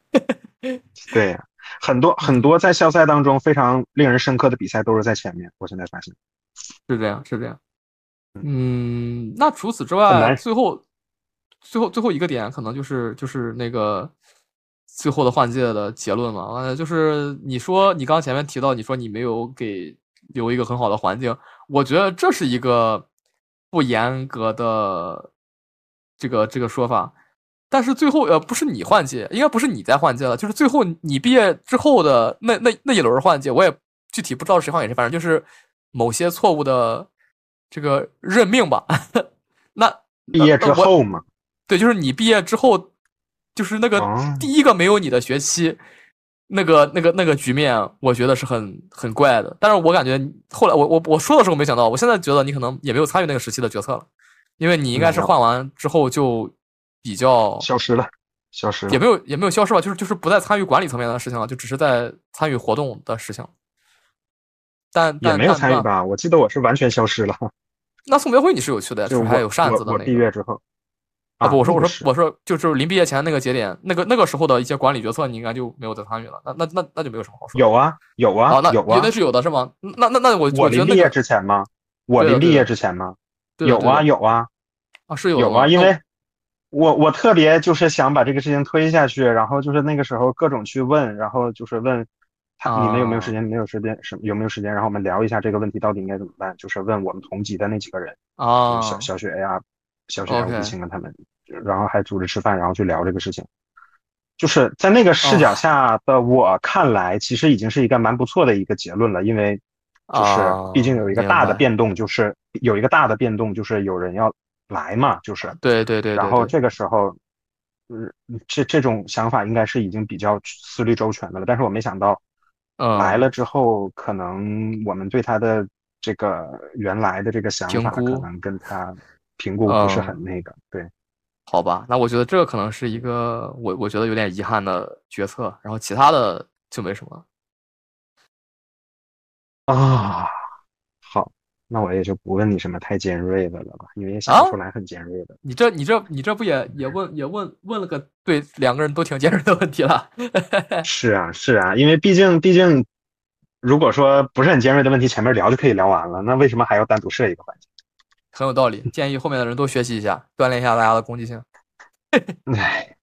A: [laughs]
B: 对呀，很多很多在校赛当中非常令人深刻的比赛都是在前面。我现在发现
A: 是这样，是这样。嗯，那除此之外，最后最后最后一个点可能就是就是那个。最后的换届的结论嘛，呃，就是你说你刚前面提到，你说你没有给留一个很好的环境，我觉得这是一个不严格的这个这个说法。但是最后呃，不是你换届，应该不是你在换届了，就是最后你毕业之后的那那那一轮换届，我也具体不知道谁换给谁，反正就是某些错误的这个任命吧。[laughs] 那
B: 毕业之后嘛，
A: 对，就是你毕业之后。就是那个第一个没有你的学期，那个那个那个局面，我觉得是很很怪的。但是我感觉后来我我我说的时候没想到，我现在觉得你可能也没有参与那个时期的决策了，因为你应该是换完之后就比较
B: 消失了，消失了
A: 也没有也没有消失吧，就是就是不再参与管理层面的事情了，就只是在参与活动的事情。但
B: 也没有参与吧？我记得我是完全消失了。[laughs]
A: 那送别会你是有去的，就是还有扇子的那个。
B: 毕业之后。
A: 啊不，我说我说我说，就是临毕业前那个节点，那个那个时候的一些管理决策，你应该就没有再参与了。那那那那就没有什么好说。
B: 有啊有啊，
A: 那
B: 有啊，
A: 绝对是有的，是吗？那那那我
B: 我临毕业之前吗？我临毕业之前吗？有啊有啊，
A: 啊是
B: 有有啊，因为我我特别就是想把这个事情推下去，然后就是那个时候各种去问，然后就是问他你们有没有时间？没有时间什有没有时间？然后我们聊一下这个问题到底应该怎么办？就是问我们同级的那几个人
A: 啊，
B: 小小雪呀，小雪吴青啊他们。然后还组织吃饭，然后去聊这个事情，就是在那个视角下的我看来，其实已经是一个蛮不错的一个结论了。因为就是毕竟有一个大的变动，就是有一个大的变动，就是有人要来嘛，就是
A: 对对对。
B: 然后这个时候，嗯，这这种想法应该是已经比较思虑周全的了。但是我没想到，来了之后，可能我们对他的这个原来的这个想法，可能跟他评估不是很那个，对。
A: 好吧，那我觉得这个可能是一个我我觉得有点遗憾的决策，然后其他的就没什么。
B: 啊，好，那我也就不问你什么太尖锐的了吧，因为想不出来很尖锐的。
A: 你这你这你这不也也问也问问了个对两个人都挺尖锐的问题了？[laughs]
B: 是啊是啊，因为毕竟毕竟，如果说不是很尖锐的问题，前面聊就可以聊完了，那为什么还要单独设一个环节？[laughs]
A: 很有道理，建议后面的人都学习一下，锻炼一下大家的攻击性。[laughs]
B: 哎，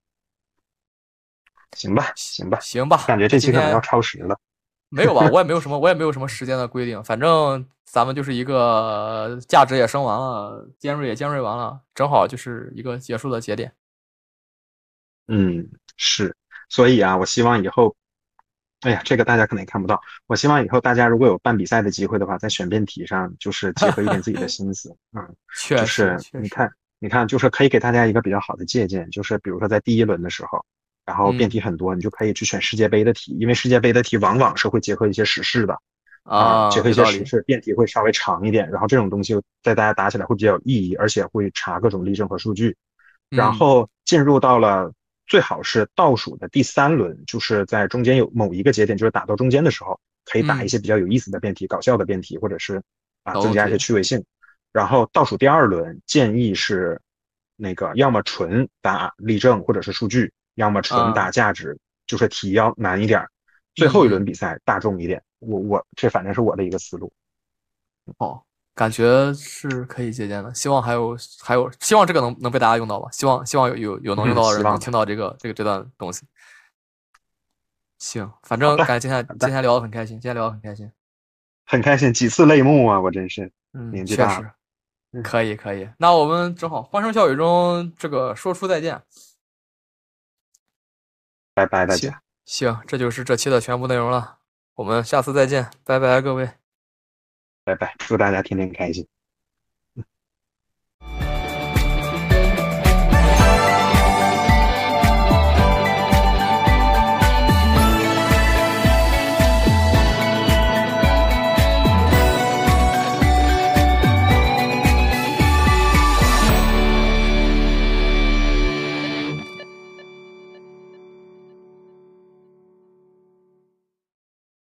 B: 行吧，行吧，
A: 行吧，
B: 感觉这期可能要超时了。
A: 没有吧，我也没有什么，我也没有什么时间的规定，反正咱们就是一个价值也升完了，尖锐也尖锐完了，正好就是一个结束的节点。
B: 嗯，是，所以啊，我希望以后。哎呀，这个大家可能也看不到。我希望以后大家如果有办比赛的机会的话，在选辩题上就是结合一点自己的 [laughs] 心思，嗯，就是你看，你看，就是可以给大家一个比较好的借鉴，就是比如说在第一轮的时候，然后辩题很多，你就可以去选世界杯的题，因为世界杯的题往往是会结合一些时事的啊，结合一些时事，辩题会稍微长一点，然后这种东西在大家打起来会比较有意义，而且会查各种例证和数据，然后进入到了。最好是倒数的第三轮，就是在中间有某一个节点，就是打到中间的时候，可以打一些比较有意思的辩题、搞笑的辩题，或者是啊增加一些趣味性。然后倒数第二轮建议是那个要么纯打例证或者是数据，要么纯打价值，就是题要难一点。最后一轮比赛大众一点。我我这反正是我的一个思路。
A: 哦。感觉是可以借鉴的，希望还有还有，希望这个能能被大家用到吧。希望希望有有有能用到的人能听到这个这个这段东西。行，反正感觉今天今天聊得很开心，今天聊得很开心，
B: 很开心，几次泪目啊，我真是，
A: 嗯，
B: 年纪大
A: 了，可以可以，那我们正好欢声笑语中这个说出再见，
B: 拜拜大家，
A: 行，这就是这期的全部内容了，我们下次再见，拜拜各位。
B: 拜拜，祝大家天天开心。